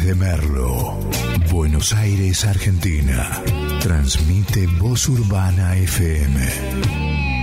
Desde Merlo, Buenos Aires, Argentina. Transmite Voz Urbana FM.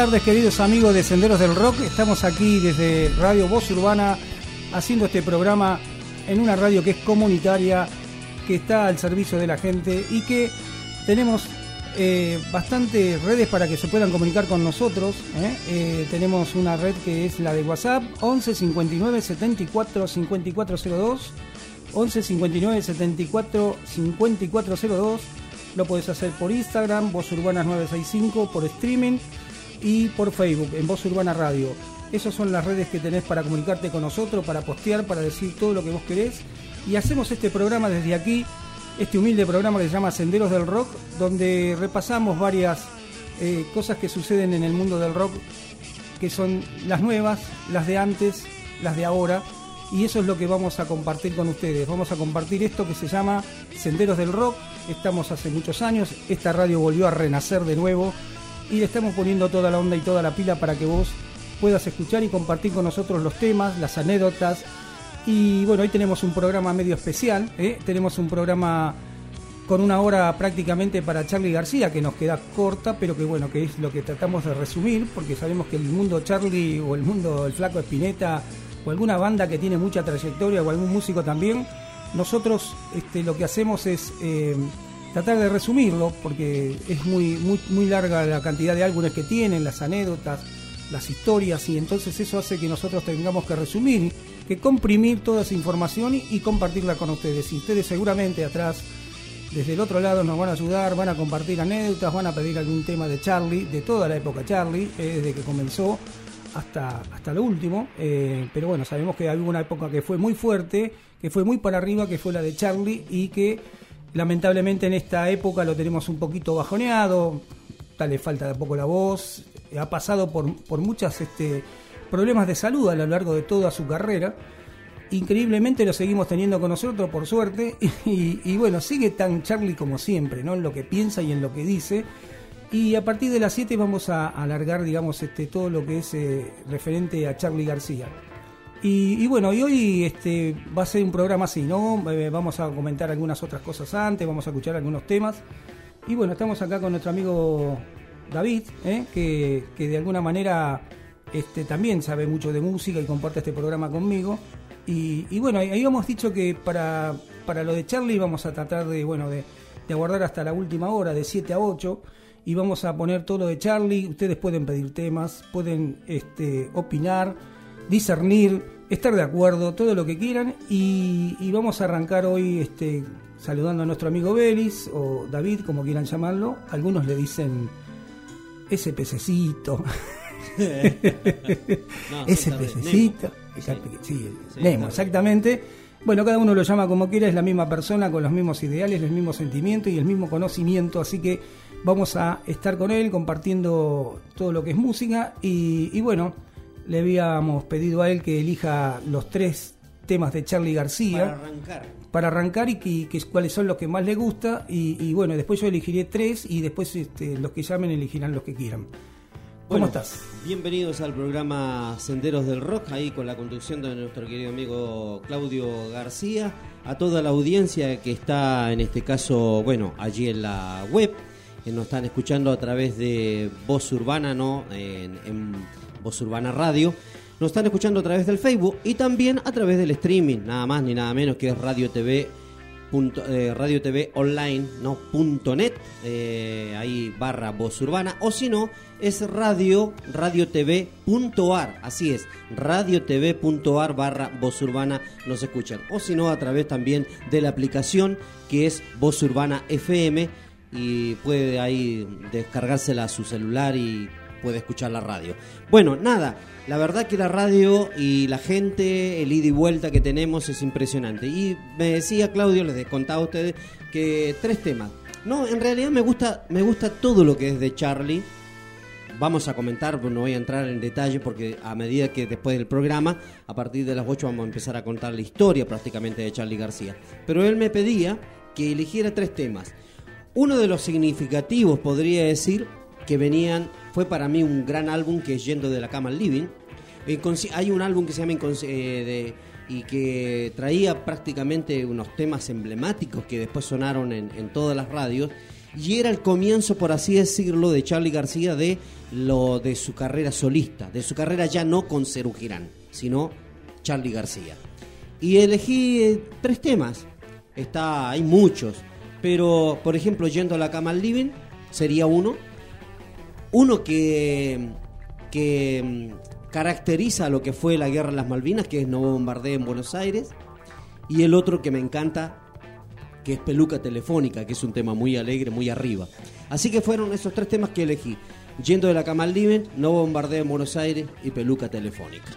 Tardes queridos amigos de Senderos del Rock, estamos aquí desde Radio Voz Urbana haciendo este programa en una radio que es comunitaria, que está al servicio de la gente y que tenemos eh, bastantes redes para que se puedan comunicar con nosotros. ¿eh? Eh, tenemos una red que es la de WhatsApp 11 59 74 5402 11 59 74 5402 lo puedes hacer por Instagram, Voz Urbanas 965, por streaming y por Facebook, en Voz Urbana Radio. Esas son las redes que tenés para comunicarte con nosotros, para postear, para decir todo lo que vos querés. Y hacemos este programa desde aquí, este humilde programa que se llama Senderos del Rock, donde repasamos varias eh, cosas que suceden en el mundo del rock, que son las nuevas, las de antes, las de ahora. Y eso es lo que vamos a compartir con ustedes. Vamos a compartir esto que se llama Senderos del Rock. Estamos hace muchos años, esta radio volvió a renacer de nuevo y le estamos poniendo toda la onda y toda la pila para que vos puedas escuchar y compartir con nosotros los temas, las anécdotas. Y bueno, hoy tenemos un programa medio especial, ¿eh? tenemos un programa con una hora prácticamente para Charlie García, que nos queda corta, pero que bueno, que es lo que tratamos de resumir, porque sabemos que el mundo Charlie o el mundo del Flaco Espineta o alguna banda que tiene mucha trayectoria o algún músico también, nosotros este, lo que hacemos es eh, tratar de resumirlo, porque es muy, muy, muy larga la cantidad de álbumes que tienen, las anécdotas, las historias, y entonces eso hace que nosotros tengamos que resumir, que comprimir toda esa información y, compartirla con ustedes. Y ustedes seguramente atrás, desde el otro lado, nos van a ayudar, van a compartir anécdotas, van a pedir algún tema de Charlie, de toda la época Charlie, eh, desde que comenzó hasta, hasta lo último. Eh, pero bueno, sabemos que hubo una época que fue muy fuerte, que fue muy para arriba, que fue la de Charlie, y que Lamentablemente en esta época lo tenemos un poquito bajoneado, tal le falta de poco la voz, ha pasado por, por muchos este, problemas de salud a lo largo de toda su carrera. Increíblemente lo seguimos teniendo con nosotros, por suerte, y, bueno, sigue tan Charlie como siempre, ¿no? En lo que piensa y en lo que dice. Y a partir de las 7 vamos a alargar, digamos, este, todo lo que es eh, referente a Charlie García. Y, bueno, y hoy este, va a ser un programa así, ¿no? Eh, vamos a comentar algunas otras cosas antes, vamos a escuchar algunos temas. Y bueno, estamos acá con nuestro amigo David, ¿eh? que, de alguna manera este, también sabe mucho de música y comparte este programa conmigo. Y, bueno, ahí habíamos dicho que para, para lo de Charlie vamos a tratar de, bueno, de, de aguardar hasta la última hora, de 7 a 8 y vamos a poner todo lo de Charlie. Ustedes pueden pedir temas, pueden este, opinar, discernir, estar de acuerdo, todo lo que quieran. Y, vamos a arrancar hoy este, saludando a nuestro amigo Belis o David, como quieran llamarlo. Algunos le dicen ese pececito. ese pececito. Sí, Nemo, exactamente. Bueno, cada uno lo llama como quiera, es la misma persona, con los mismos ideales, los mismos sentimientos y el mismo conocimiento, así que vamos a estar con él compartiendo todo lo que es música y, bueno, le habíamos pedido a él que elija los tres temas de Charlie García. Para arrancar. Para arrancar y que, cuáles son los que más le gusta y, bueno, después yo elegiré tres y después este, los que llamen elegirán los que quieran. ¿Cómo estás? Bienvenidos al programa Senderos del Rock, ahí con la conducción de nuestro querido amigo Claudio García, a toda la audiencia que está en este caso, bueno, allí en la web, que nos están escuchando a través de Voz Urbana, ¿no? En, Voz Urbana Radio. Nos están escuchando a través del Facebook y también a través del streaming, nada más ni nada menos que es Radio TV eh, radio TV online, no punto net, eh, ahí barra voz urbana, o si no, es radio, radio TV punto ar, así es, radio TV punto ar barra voz urbana nos escuchan, o si no, a través también de la aplicación que es voz urbana FM y puede ahí descargársela a su celular y puede escuchar la radio. Bueno, nada, la verdad que la radio y la gente, el ida y vuelta que tenemos es impresionante. Y me decía Claudio, les contaba a ustedes, que tres temas. No, en realidad me gusta, me gusta todo lo que es de Charlie. Vamos a comentar, no voy a entrar en detalle porque a medida que después del programa, a partir de las 8 vamos a empezar a contar la historia prácticamente de Charlie García. Pero él me pedía que eligiera tres temas. Uno de los significativos, podría decir, que venían, fue para mí un gran álbum que es Yendo de la Cama al Living. Hay un álbum que se llama eh, y que traía prácticamente unos temas emblemáticos que después sonaron en, todas las radios y era el comienzo, por así decirlo, de Charlie García de lo de su carrera solista, de su carrera ya no con Cerú Girán, sino Charlie García. Y elegí eh, tres temas. Está, hay muchos, pero por ejemplo, yendo a la cama al living sería uno. Uno que, que mm, caracteriza lo que fue la guerra de las Malvinas, que es No Bombardeo en Buenos Aires, y el otro que me encanta, que es Peluca Telefónica, que es un tema muy alegre, muy arriba. Así que fueron esos tres temas que elegí. Yendo de la cama al living, No Bombardeo en Buenos Aires y Peluca Telefónica.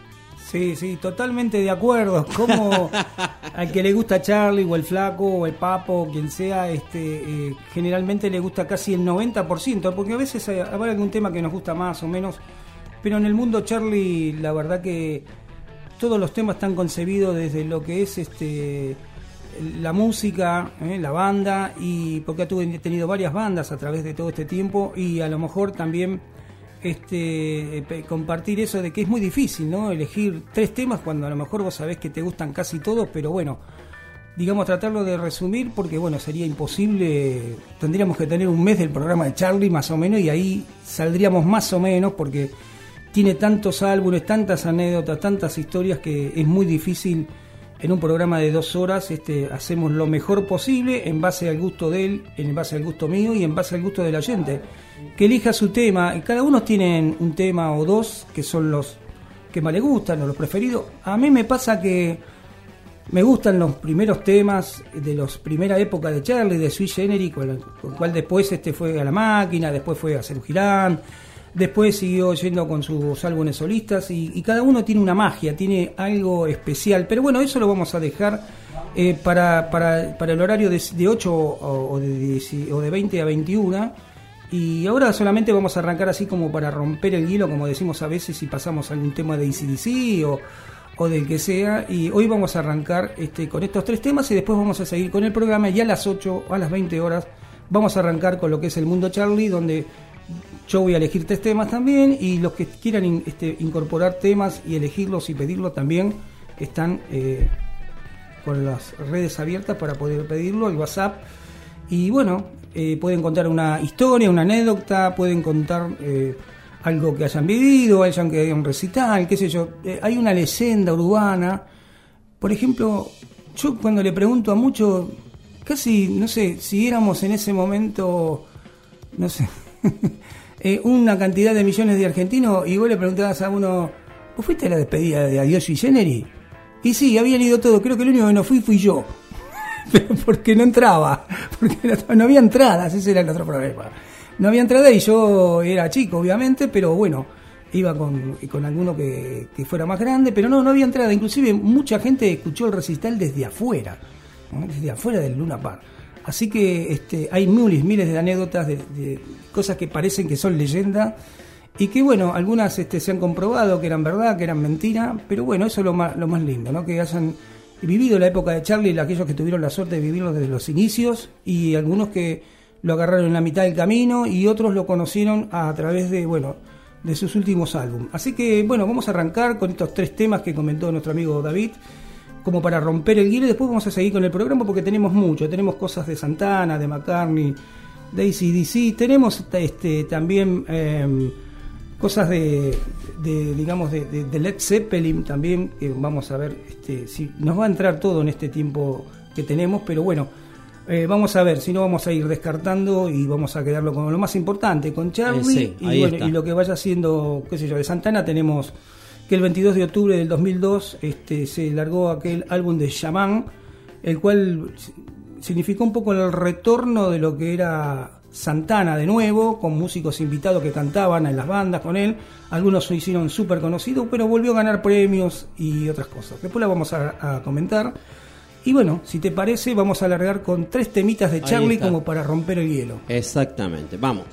Sí, sí, totalmente de acuerdo. Como al que le gusta Charlie o el flaco o el papo, quien sea, este, eh, generalmente le gusta casi el 90%, porque a veces habrá algún tema que nos gusta más o menos, pero en el mundo Charlie la verdad que todos los temas están concebidos desde lo que es este la música, eh, la banda, y porque ha tenido varias bandas a través de todo este tiempo y a lo mejor también este, compartir eso de que es muy difícil, ¿no? Elegir tres temas cuando a lo mejor vos sabés que te gustan casi todos, pero bueno, digamos tratarlo de resumir porque bueno, sería imposible, tendríamos que tener un mes del programa de Charlie más o menos y ahí saldríamos más o menos porque tiene tantos álbumes, tantas anécdotas, tantas historias que es muy difícil en un programa de dos horas este, hacemos lo mejor posible en base al gusto de él, en base al gusto mío y en base al gusto de la gente que elija su tema. Cada uno tiene un tema o dos que son los que más le gustan o los preferidos. A mí me pasa que me gustan los primeros temas de la primera época de Charlie, de Sweet Genery, con el cual después este fue a la máquina, después fue a Sergio Girán, después siguió yendo con sus álbumes solistas y, cada uno tiene una magia, tiene algo especial. Pero bueno, eso lo vamos a dejar eh, para, para, para, el horario de, de 8 o, de, o de 20 a 21 y ahora solamente vamos a arrancar así como para romper el hielo, como decimos a veces, si pasamos algún tema de ICDC o, o del que sea. Y hoy vamos a arrancar este, con estos tres temas y después vamos a seguir con el programa. Y a las 8 o a las 20 horas vamos a arrancar con lo que es el mundo Charlie, donde yo voy a elegir tres temas también. Y los que quieran este, incorporar temas y elegirlos y pedirlos también están eh, con las redes abiertas para poder pedirlo, el WhatsApp Y bueno, eh, pueden contar una historia, una anécdota, pueden contar eh, algo que hayan vivido, hayan que un recital, qué sé yo. Eh, hay una leyenda urbana. Por ejemplo, yo cuando le pregunto a muchos, casi, no sé, si éramos en ese momento, no sé, una cantidad de millones de argentinos y vos le preguntabas a uno, ¿vos fuiste a la despedida de Adiós y Generis? Y sí, habían ido todo, creo que el único que no fui fui yo. Porque no entraba, porque no había entradas, ese era el otro problema. No había entrada y yo era chico, obviamente, pero bueno, iba con, con alguno que, fuera más grande, pero no, no había entrada. Inclusive mucha gente escuchó el recital desde afuera, desde afuera del Luna Park. Así que este, hay miles, miles de anécdotas, de, de cosas que parecen que son leyenda y que bueno, algunas este, se han comprobado que eran verdad, que eran mentira, pero bueno, eso es lo más, lo más lindo, ¿no? que hayan vivido la época de Charlie, aquellos que tuvieron la suerte de vivirlo desde los inicios y algunos que lo agarraron en la mitad del camino y otros lo conocieron a través de, bueno, de sus últimos álbumes. Así que bueno, vamos a arrancar con estos tres temas que comentó nuestro amigo David, como para romper el hielo y después vamos a seguir con el programa porque tenemos mucho, tenemos cosas de Santana, de McCartney, de ACDC, tenemos este, también... Eh, cosas de, digamos, de, Led Zeppelin también, que vamos a ver este, si nos va a entrar todo en este tiempo que tenemos, pero bueno, eh, vamos a ver, si no vamos a ir descartando y vamos a quedarlo con lo más importante, con Charlie y, y, lo que vaya siendo, qué sé yo, de Santana tenemos que el 22 de octubre del 2002 este, se largó aquel álbum de Shaman, el cual significó un poco el retorno de lo que era Santana de nuevo, con músicos invitados que cantaban en las bandas con él. Algunos se hicieron súper conocidos, pero volvió a ganar premios y otras cosas. Después la vamos a, comentar. Y bueno, si te parece, vamos a alargar con tres temitas de Charlie como para romper el hielo. Exactamente, vamos.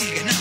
siguen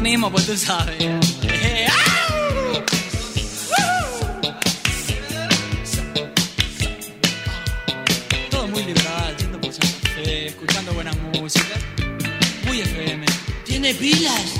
mismo, pues tú sabes. Todo muy liberal, yendo por escuchando buena música. Muy FM. ¿Tiene pilas?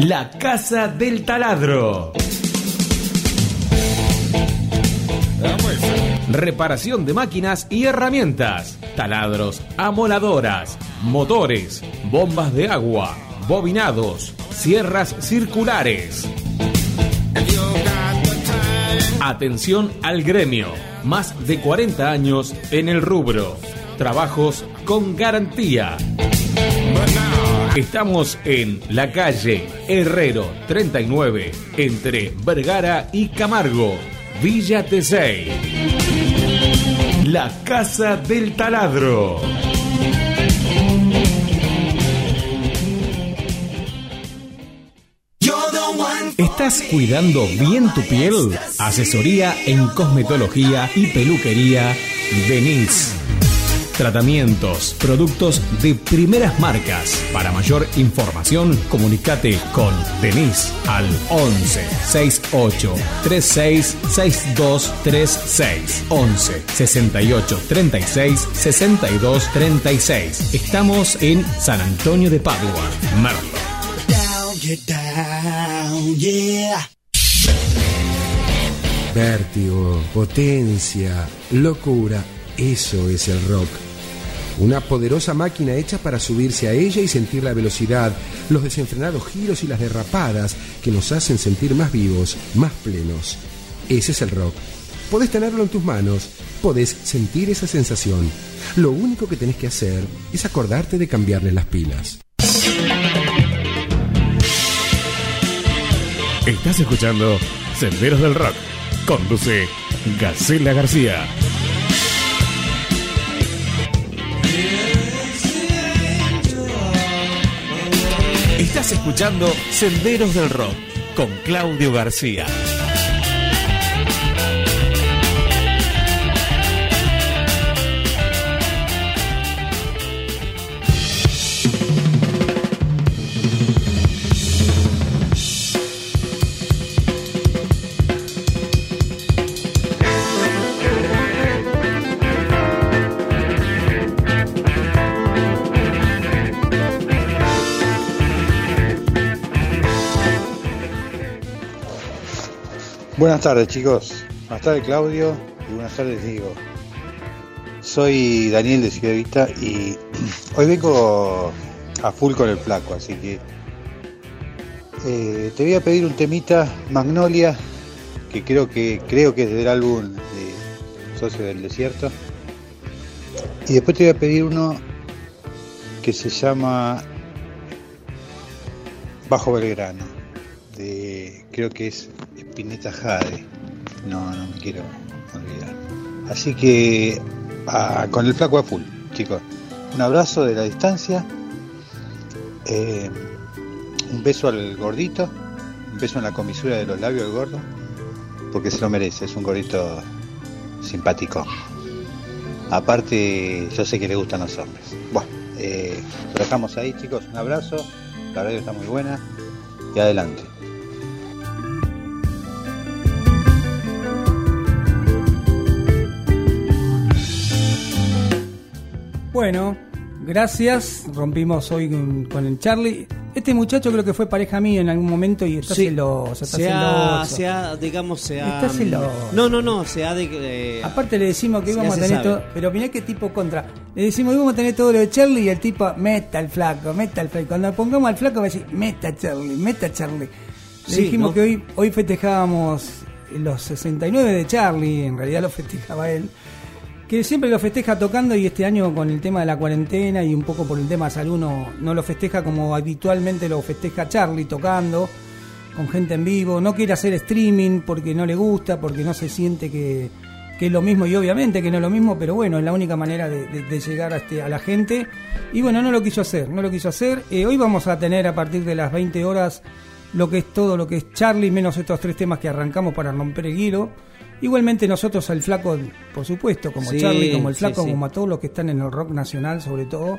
La Casa del Taladro. Reparación de máquinas y herramientas, taladros, amoladoras, motores, bombas de agua, bobinados, sierras circulares. Atención al gremio, más de 40 años en el rubro. Trabajos con garantía. Estamos en la calle Herrero 39, entre Vergara y Camargo, Villa Tesey. La Casa del Taladro. ¿Estás cuidando bien tu piel? Asesoría en cosmetología y peluquería Denise. Tratamientos, productos de primeras marcas. Para mayor información, comunícate con Denise al 11 68 36 62 36 11 68 36 62 36. Estamos en San Antonio de Padua, Merlo. Vértigo, potencia, locura, eso es el rock. Una poderosa máquina hecha para subirse a ella y sentir la velocidad, los desenfrenados giros y las derrapadas que nos hacen sentir más vivos, más plenos. Ese es el rock. Podés tenerlo en tus manos, podés sentir esa sensación. Lo único que tenés que hacer es acordarte de cambiarle las pilas. Estás escuchando Senderos del Rock. Conduce Gacela García. Estás escuchando Senderos del Rock con Claudio García. Buenas tardes chicos, buenas tardes Claudio y buenas tardes Diego. Soy Daniel de Ciudad Vista y hoy vengo a full con el flaco, así que eh, te voy a pedir un temita Magnolia, que creo que creo que es del álbum de Socio del Desierto. Y después te voy a pedir uno que se llama Bajo Belgrano, creo que es Pineta Jade. No, no me quiero olvidar. Así que a- con el flaco a full, chicos. Un abrazo de la distancia. eh, un beso al gordito. Un beso en la comisura de los labios del gordo. Porque se lo merece, es un gordito simpático. Aparte, yo sé que le gustan los hombres. Bueno, eh, lo dejamos ahí, chicos. Un abrazo. La radio está muy buena. Y adelante. Bueno, gracias. Rompimos hoy con, con el Charlie. Este muchacho creo que fue pareja mía en algún momento y está Sí. celoso, está se ha, celoso. se ha, digamos, se ha... Está celoso. No, no, no, se ha de... eh, Aparte le decimos que íbamos a tener sabe. todo, pero mirá qué tipo contra. Le decimos íbamos a tener todo lo de Charlie y el tipo, meta al flaco, meta al flaco. Cuando pongamos al flaco va a decir, meta Charlie, meta Charlie. Le Sí, dijimos ¿no? que hoy, hoy festejábamos los 69 de Charlie, en realidad lo festejaba él. Que siempre lo festeja tocando y este año con el tema de la cuarentena y un poco por el tema salud no, no lo festeja como habitualmente lo festeja Charlie tocando con gente en vivo, no quiere hacer streaming porque no le gusta, porque no se siente que, que es lo mismo y obviamente que no es lo mismo, pero bueno, es la única manera de llegar a, este, a la gente y bueno, no lo quiso hacer, no lo quiso hacer. Eh, hoy vamos a tener a partir de las 20 horas lo que es todo lo que es Charlie, menos estos tres temas que arrancamos para romper el hilo. Igualmente nosotros al flaco, por supuesto, como Sí, Charlie, como el flaco, sí. como a todos los que están en el rock nacional sobre todo,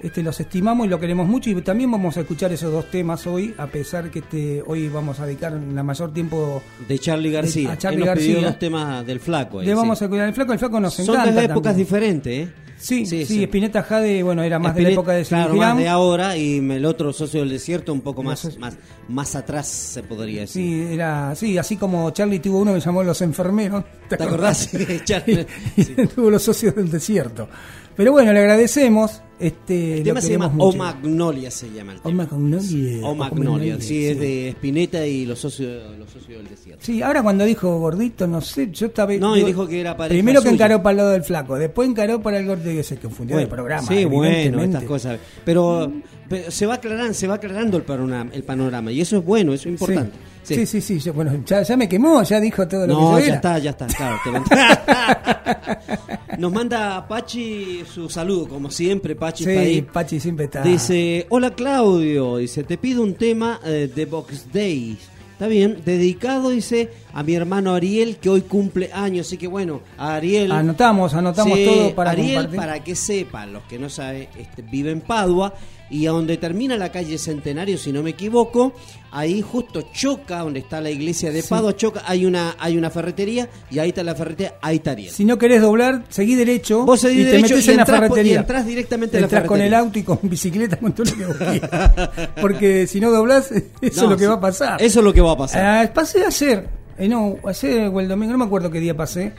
este, los estimamos y lo queremos mucho y también vamos a escuchar esos dos temas hoy, a pesar que este, hoy vamos a dedicar la mayor tiempo de Charlie García. a Charlie Él nos pidió García. dos temas del flaco. ahí, le vamos sí. a cuidar el flaco, el flaco nos Son encanta. de épocas también. diferentes, ¿eh? Sí, sí, sí. Spinetta Jade, bueno, era más de la época de Claro, más de ahora y el otro socio del desierto un poco más, más, más atrás se podría decir. Sí, era, sí, así como Charlie tuvo uno que llamó Los Enfermeros. ¿Te acordás? Charlie, Y sí. tuvo los socios del desierto. Pero bueno, le agradecemos. Este, El tema se llama O. Magnolia se llama el O tema. Magnolia. O Magnolia, sí, es de Spinetta y los socios, los socios del desierto. Sí, ahora cuando dijo gordito, no sé, yo estaba... No, y dijo que era pareja Primero que encaró para el lado del flaco, después encaró para el gordo y se confundió de programa. Sí, bueno, estas cosas. Pero pero se va aclarando, se va aclarando el panorama, el panorama y eso es bueno, eso es importante. Sí, sí, sí, sí, yo- bueno, ya, ya me quemó, ya dijo todo lo No, que yo ya era. está, ya está, claro. te Nos manda Pachi su saludo, como siempre, Pachi está Sí, ahí. Pachi siempre está. Dice, hola Claudio, dice, te pido un tema eh, de Box Days. Está bien, dedicado, dice, a mi hermano Ariel, que hoy cumple años. Así que bueno, a Ariel... Anotamos, anotamos Sí, todo para Ariel, compartir. para que sepan, los que no saben, este, vive en Padua y a donde termina la calle Centenario, si no me equivoco, ahí justo choca, donde está la iglesia de Sí. Padua, choca, hay una, hay una ferretería y ahí está la ferretería, ahí está Ariel. Si no querés doblar, seguí derecho Vos seguís y te derecho metés y en la ferretería. y entrás directamente a la Entrás con el ferretería. auto y con bicicleta, con todo lo que vos quieras. Porque si no doblás, eso No, es lo que sí, va a pasar. Eso es lo que va a pasar. Ah, pasé ayer, eh, no, ayer o el domingo, no me acuerdo qué día pasé.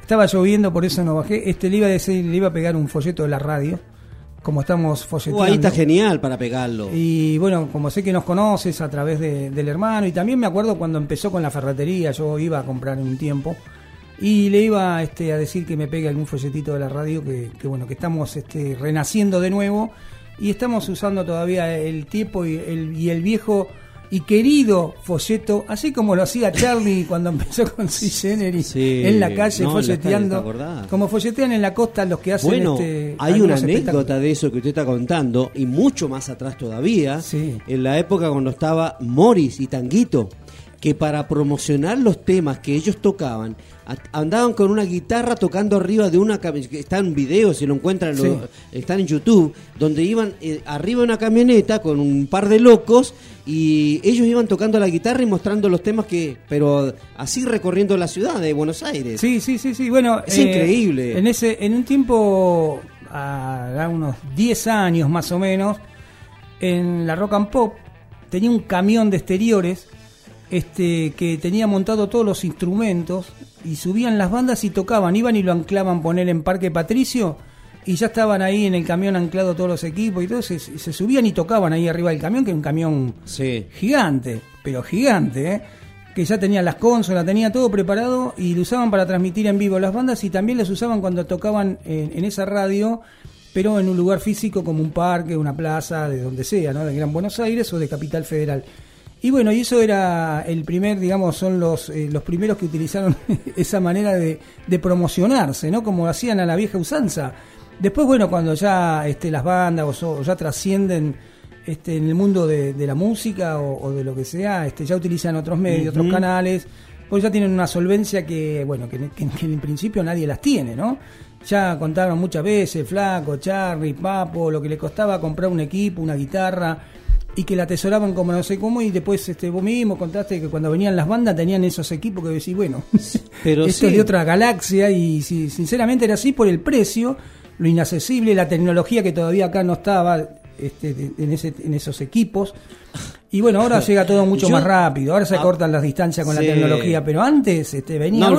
Estaba lloviendo, por eso no bajé. Este le iba a decir, le iba a pegar un folleto de la radio, como estamos folleteando. Uh, ahí está genial para pegarlo. Y bueno, como sé que nos conoces a través de- del hermano, y también me acuerdo cuando empezó con la ferretería, yo iba a comprar un tiempo, y le iba este, a decir que me pegue algún folletito de la radio, que, que bueno, que estamos este, renaciendo de nuevo, y estamos usando todavía el tiempo y el, y el viejo y querido folleto, así como lo hacía Charlie cuando empezó con Generis Sí, en la calle no, en la calle, ¿te folleteando, como folletean en la costa los que hacen Bueno, este, hay una anécdota de eso que usted está contando, y mucho más atrás todavía, Sí. en la época cuando estaba Morris y Tanguito, que para promocionar los temas que ellos tocaban, andaban con una guitarra tocando arriba de una camioneta, está en video, si lo encuentran, lo- están en YouTube, donde iban eh, arriba de una camioneta con un par de locos y ellos iban tocando la guitarra y mostrando los temas que, pero así recorriendo la ciudad de Buenos Aires. Sí, sí, sí, sí. Bueno, Es increíble. En ese, en un tiempo, a unos 10 años más o menos, en la Rock and Pop tenía un camión de exteriores este, que tenía montado todos los instrumentos y subían las bandas y tocaban, iban y lo anclaban poner en Parque Patricio y ya estaban ahí en el camión anclados todos los equipos y todo, se, se subían y tocaban ahí arriba del camión, que era un camión Sí. gigante, pero gigante, ¿eh? que ya tenía las consolas, tenía todo preparado y lo usaban para transmitir en vivo las bandas y también las usaban cuando tocaban en, en esa radio, pero en un lugar físico como un parque, una plaza, de donde sea, ¿no? de Gran Buenos Aires o de Capital Federal. Y bueno, y eso era el primer, digamos, son los, eh, los primeros que utilizaron esa manera de, de promocionarse, ¿no? Como hacían a la vieja usanza. Después, bueno, cuando ya este, las bandas o, ya trascienden este, en el mundo de, de la música o, o de lo que sea, este, ya utilizan otros medios, otros canales, pues ya tienen una solvencia que, bueno, que, que- que en principio nadie las tiene, ¿no? Ya contaron muchas veces, Flaco, Charlie, Papo, lo que le costaba comprar un equipo, una guitarra, y que la atesoraban como no sé cómo, y después este, vos mismo contaste que cuando venían las bandas tenían esos equipos que decís, bueno, Pero esto es de otra galaxia, y si, sinceramente era así por el precio, lo inaccesible, la tecnología que todavía acá no estaba este, de- en, ese, en esos equipos. Y bueno, ahora llega todo mucho Yo- más rápido, ahora se Ah, cortan las distancias con sí. la tecnología, pero antes este, venía No,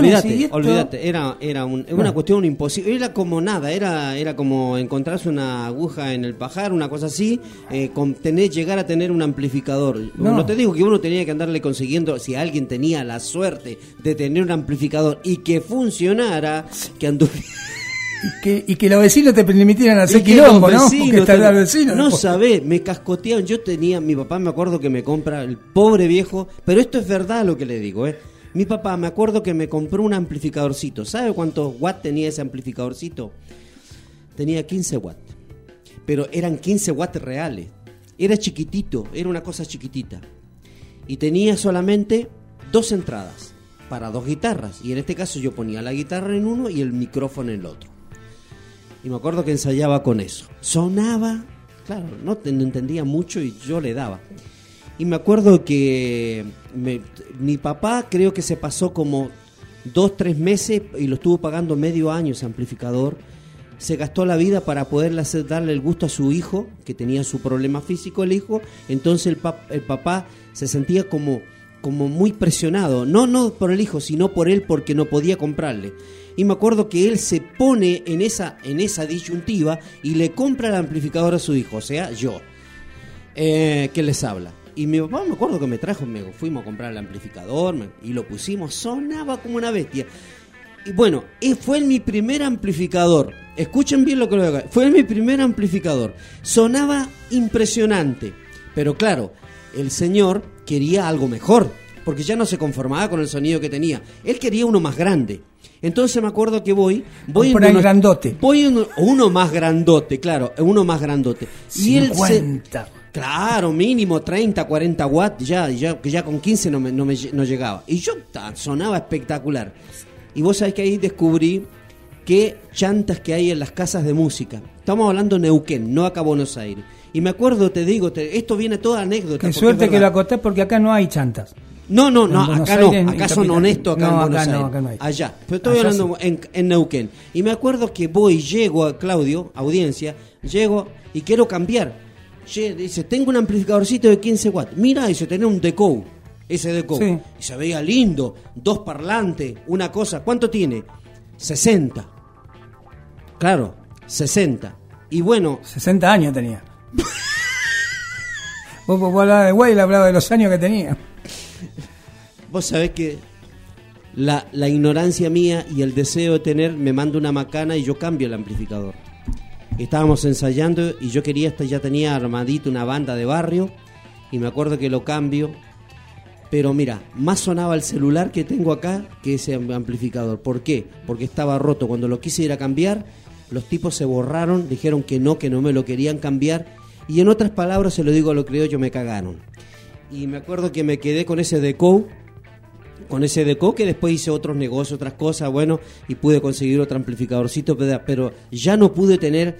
olvídate, era, era un- una Bueno. cuestión imposible, era como nada, era, era como encontrarse una aguja en el pajar, una cosa así, eh, con tener, llegar a tener un amplificador. No. No. te digo que uno tenía que andarle consiguiendo, si alguien tenía la suerte de tener un amplificador y que funcionara, que anduviera... Y que, y que los vecinos te permitieran hacer quilombo, ¿no? Porque te-. No después. sabés, me cascoteaban. Yo tenía, mi papá me acuerdo que me compra, el pobre viejo, pero esto es verdad lo que le digo, ¿eh? Mi papá me acuerdo que me compró un amplificadorcito. ¿Sabe cuántos watts tenía ese amplificadorcito? Tenía 15 watts. Pero eran 15 watts reales. Era chiquitito, era una cosa chiquitita. Y tenía solamente dos entradas para dos guitarras. Y en este caso yo ponía la guitarra en uno y el micrófono en el otro. Y me acuerdo que ensayaba con eso. Sonaba, claro, no, no entendía mucho y yo le daba. Y me acuerdo que me- mi papá creo que se pasó como dos, tres meses y lo estuvo pagando medio año ese amplificador. Se gastó la vida para poderle hacer, darle el gusto a su hijo, que tenía su problema físico el hijo. Entonces el, pap- el papá se sentía como, como muy presionado. No, no por el hijo, sino por él porque no podía comprarle. Y me acuerdo que él se pone en esa, en esa disyuntiva y le compra el amplificador a su hijo, o sea, yo eh, que les habla. Y mi papá me acuerdo que me trajo, me fuimos a comprar el amplificador me- y lo pusimos, sonaba como una bestia. Y bueno, y fue mi primer amplificador. Escuchen bien lo que lo decir. Fue mi primer amplificador. Sonaba impresionante. Pero claro, el señor quería algo mejor. Porque ya no se conformaba con el sonido que tenía. Él quería uno más grande. Entonces me acuerdo que voy. voy Por en grandote. Voy en uno más grandote, claro, uno más grandote. Y él se- 50. Claro, mínimo 30, 40 watts, ya, ya, que ya con 15 no, me, no, me no llegaba. Y yo sonaba espectacular. Y vos sabés que ahí descubrí qué chantas que hay en las casas de música. Estamos hablando de Neuquén, no acá Buenos Aires. Y me acuerdo, te digo, te- esto viene toda anécdota. Qué suerte es que lo acotás porque acá no hay chantas. No, no, no, acá no, Aires, acá son capital. honestos acá No, en Buenos acá no, acá no hay. Allá, pero estoy Allá hablando en, en Neuquén. Y me acuerdo que voy, llego a Claudio, audiencia, llego y quiero cambiar. Dice, tengo un amplificadorcito de 15 watts. Mira, dice, tenía un Deco, ese Deco. Sí. Y se veía lindo, dos parlantes, una cosa. ¿Cuánto tiene? 60. Claro, 60. Y bueno, 60 años tenía. vos, vos hablabas de güey, le hablaba de los años que tenía. Vos sabés que la, la ignorancia mía y el deseo de tener me manda una macana y yo cambio el amplificador. Estábamos ensayando y yo quería, ya tenía armadito una banda de barrio y me acuerdo que lo cambio. Pero mira, más sonaba el celular que tengo acá que ese am- amplificador. ¿Por qué? Porque estaba roto. Cuando lo quise ir a cambiar, los tipos se borraron, dijeron que no, que no me lo querían cambiar. Y en otras palabras, se lo digo a lo criollo, me cagaron. Y me acuerdo que me quedé con ese deco con ese deco que después hice otros negocios, otras cosas, bueno, y pude conseguir otro amplificadorcito, pero- ya no pude tener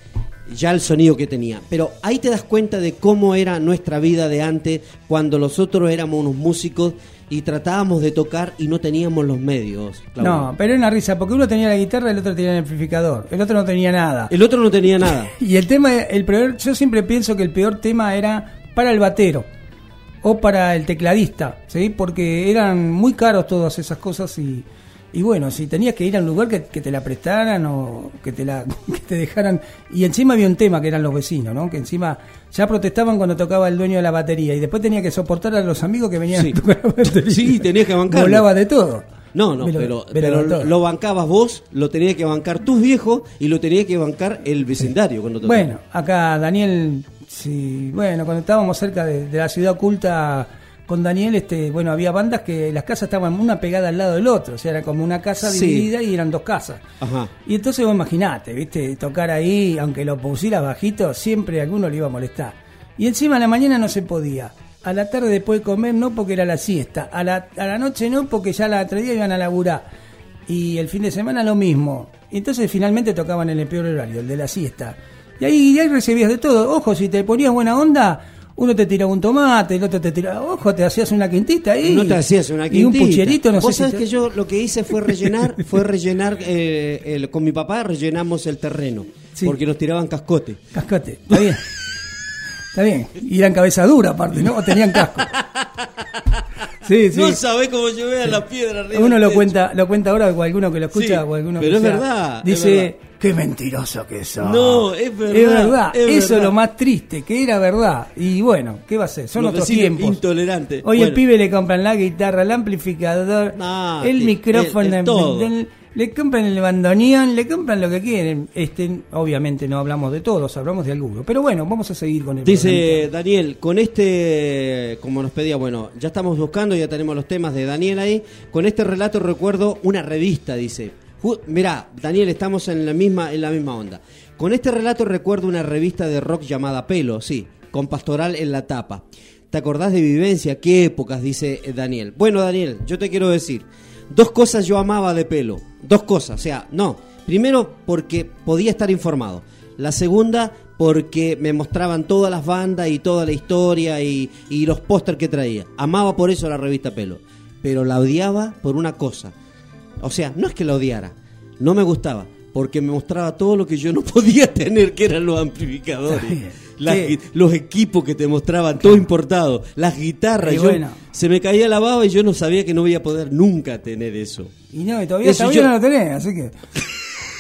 ya el sonido que tenía. Pero ahí te das cuenta de cómo era nuestra vida de antes, cuando nosotros éramos unos músicos y tratábamos de tocar y no teníamos los medios. Claudio. No, pero era una risa, porque uno tenía la guitarra y el otro tenía el amplificador. El otro no tenía nada. El otro no tenía nada. Y el tema, el peor, yo siempre pienso que el peor tema era para el batero o para el tecladista, ¿sí? Porque eran muy caros todas esas cosas y, y bueno, si tenías que ir a un lugar que, que te la prestaran o que te la que te dejaran y encima había un tema que eran los vecinos, ¿no? Que encima ya protestaban cuando tocaba el dueño de la batería y después tenía que soportar a los amigos que venían Sí. a tocar la batería. Sí, tenías que bancarlo. Volaba de todo. No, no, lo- pero, lo pero lo bancabas vos, lo tenías que bancar tus viejos y lo tenía que bancar el vecindario cuando tocaba. Bueno, acá Daniel, sí, bueno, cuando estábamos cerca de, de la ciudad oculta con Daniel, este, bueno, había bandas que las casas estaban una pegada al lado del otro, o sea, era como una casa Sí. dividida y eran dos casas. Ajá. Y entonces vos imaginate, viste, tocar ahí, aunque lo pusieras bajito, siempre a alguno le iba a molestar. Y encima a la mañana no se podía. A la tarde después de comer no porque era la siesta. A la, a la noche no porque ya la otro día iban a laburar. Y el fin de semana lo mismo. Y entonces finalmente tocaban en el peor horario, el de la siesta. Y ahí, y ahí recibías de todo. Ojo, si te ponías buena onda, uno te tiraba un tomate, el otro te tiraba, ojo, te hacías una quintita ahí. No te hacías una Y un quintita. pucherito, no Vos sé si te- que yo lo que hice fue rellenar, fue rellenar, eh, el- con mi papá rellenamos el terreno, Sí. porque nos tiraban cascote. Cascote, está bien. Está bien. Y eran cabeza dura aparte, ¿no? O tenían casco. Sí, sí. No sabés cómo yo veo la piedra arriba. Uno lo techo. cuenta, lo cuenta ahora o alguno que lo escucha o alguno pero que es sea, verdad, es Dice, verdad. Qué mentiroso que sos. No, es verdad, Es verdad. es Eso es lo más triste, que era verdad. Y bueno, ¿qué va a ser? Son otros tiempos. intolerantes. Hoy Bueno. el pibe le compran la guitarra, el amplificador, No, el micrófono, el- el le compran el bandoneón, le compran lo que quieren. Este, obviamente no hablamos de todos, hablamos de algunos. Pero bueno, vamos a seguir con el Dice programita. Daniel, con este, como nos pedía, bueno, ya estamos buscando, ya tenemos los temas de Daniel ahí. Con este relato recuerdo una revista, dice. Mirá, Daniel, estamos en la misma, en la misma onda. Con este relato recuerdo una revista de rock llamada Pelo, sí, con Pastoral en la tapa. ¿Te acordás de vivencia? ¿Qué épocas? Dice eh, Daniel. Bueno, Daniel, yo te quiero decir, dos cosas yo amaba de Pelo. Dos cosas, o sea, no. Primero, porque podía estar informado. La segunda, porque me mostraban todas las bandas y toda la historia y, y los pósters que traía. Amaba por eso la revista Pelo. Pero la odiaba por una cosa. O sea, no es que la odiara, no me gustaba. Porque me mostraba todo lo que yo no podía tener, que eran los amplificadores. Las los equipos que te mostraban, todo importado. Las guitarras. Yo- bueno. Se me caía la baba y yo no sabía que no iba a poder nunca tener eso. Y no, y todavía, Eso todavía yo- no lo tenés, así que.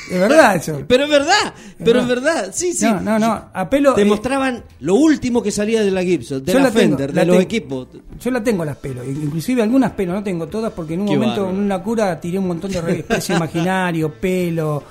Es verdad eso. Pero es verdad, pero es verdad, sí, sí. No, no, no. Apelo. Te eh, mostraban lo último que salía de la Gibson, de la, la tengo, Fender, la de los tengo. equipos. Yo la tengo las pelos, inclusive algunas pelos, no tengo todas porque en un Qué momento en una cura tiré un montón de re- especie imaginario, pelo,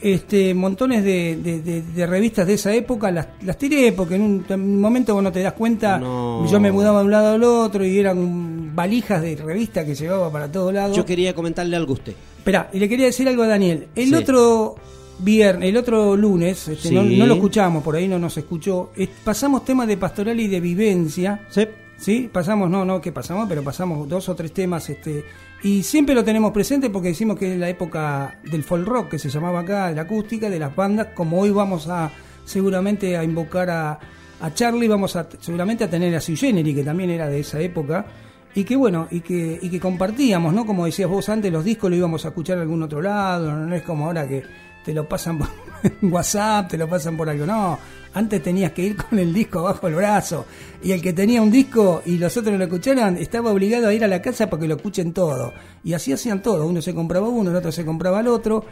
este, montones de, de- de- de revistas de esa época, las, las tiré porque en un, en un momento vos no te das cuenta, No. yo me mudaba de un lado al otro y eran valijas de revistas que llevaba para todos lados. Yo quería comentarle algo a usted. Esperá, y le quería decir algo a Daniel. El Sí. otro viernes, el otro lunes, este, Sí. no, no lo escuchamos, por ahí no nos escuchó, es- pasamos temas de pastoral y de vivencia. Sí. Sí, pasamos, no, no que pasamos, pero pasamos dos o tres temas, este, y siempre lo tenemos presente porque decimos que es la época del folk rock, que se llamaba acá, de la acústica, de las bandas, como hoy vamos a seguramente a invocar a, a Charlie, vamos a seguramente a tener a Sui Generis, que también era de esa época, y que bueno, y que, y que compartíamos, ¿no? Como decías vos antes, los discos lo íbamos a escuchar en algún otro lado, no es como ahora que te lo pasan por WhatsApp, te lo pasan por algo, no. Antes tenías que ir con el disco bajo el brazo y el que tenía un disco y los otros no lo escucharan estaba obligado a ir a la casa para que lo escuchen todo. Y así hacían todo, uno se compraba uno, el otro se compraba el otro.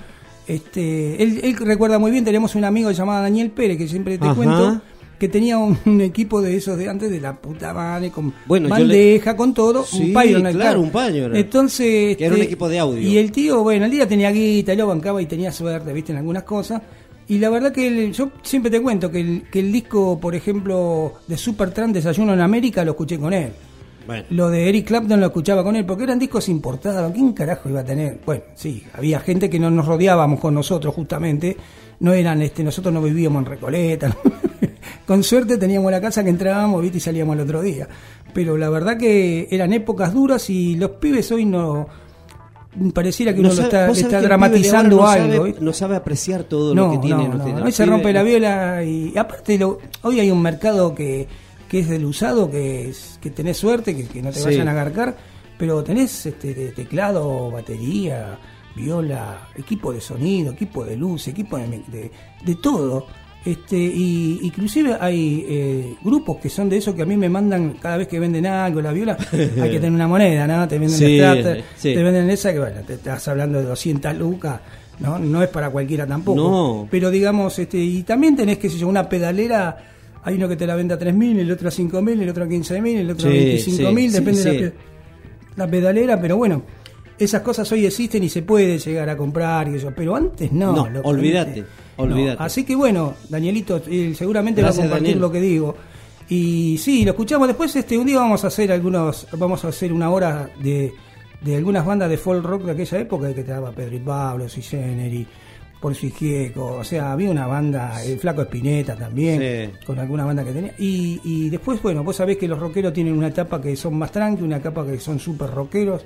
Este, él, él recuerda muy bien, tenemos un amigo llamado Daniel Pérez, que siempre te Ajá. cuento, que tenía un, un equipo de esos de antes de la puta madre, con Bueno, yo bandeja, con todo, Sí, un Pioneer. claro, un Pioneer. Entonces, Que era un este, equipo de audio. Y el tío, bueno, el día tenía guita, y lo bancaba y tenía suerte, viste, en algunas cosas. Y la verdad que el- yo siempre te cuento que el, que el disco, por ejemplo, de Supertramp Desayuno en América lo escuché con él. Bueno. Lo de Eric Clapton lo escuchaba con él, porque eran discos importados. ¿Quién carajo iba a tener? Bueno, sí, había gente que no nos rodeábamos con nosotros, justamente. No eran, este, nosotros no vivíamos en Recoleta. ¿no? Con suerte teníamos la casa que entrábamos, ¿viste? y salíamos al otro día. Pero la verdad que eran épocas duras y los pibes hoy no. Pareciera que uno No lo está, le dramatizando no algo. no sabe apreciar todo no, lo que tiene. no. Hoy se rompe la viola y, y aparte lo, hoy hay un mercado que, que es del usado, que es que tenés suerte, que, que no te Sí. vayan a agarcar, pero tenés este de teclado, batería, viola, equipo de sonido, equipo de luz, equipo de, de, de todo. Este, y inclusive hay eh, grupos que son de esos que a mí me mandan cada vez que venden algo, la viola, hay que tener una moneda, ¿no? Te venden Sí, sí. te venden esa que bueno, te estás hablando de 200 lucas, ¿no? No es para cualquiera tampoco. No. Pero digamos, este, y también tenés, qué sé yo, una pedalera, hay uno que te la vende a 3.000, el otro a 5.000, el otro a 15.000, el otro a Sí, 25.000, sí, depende sí, de la, la pedalera, pero bueno, esas cosas hoy existen y se puede llegar a comprar, y eso, pero antes no. No, olvídate. Olvídate. No, Así que bueno, Danielito, él seguramente Gracias, va a compartir Daniel. lo que digo. Y sí, lo escuchamos después, este, un día vamos a hacer algunos, vamos a hacer una hora de, de algunas bandas de folk rock de aquella época que te daba Pedro y Pablo, y por Gieco, o sea, había una banda, el Flaco Espineta también, Sí. con alguna banda que tenía. Y, y después, bueno, vos sabés que los rockeros tienen una etapa que son más tranqui, una etapa que son súper rockeros.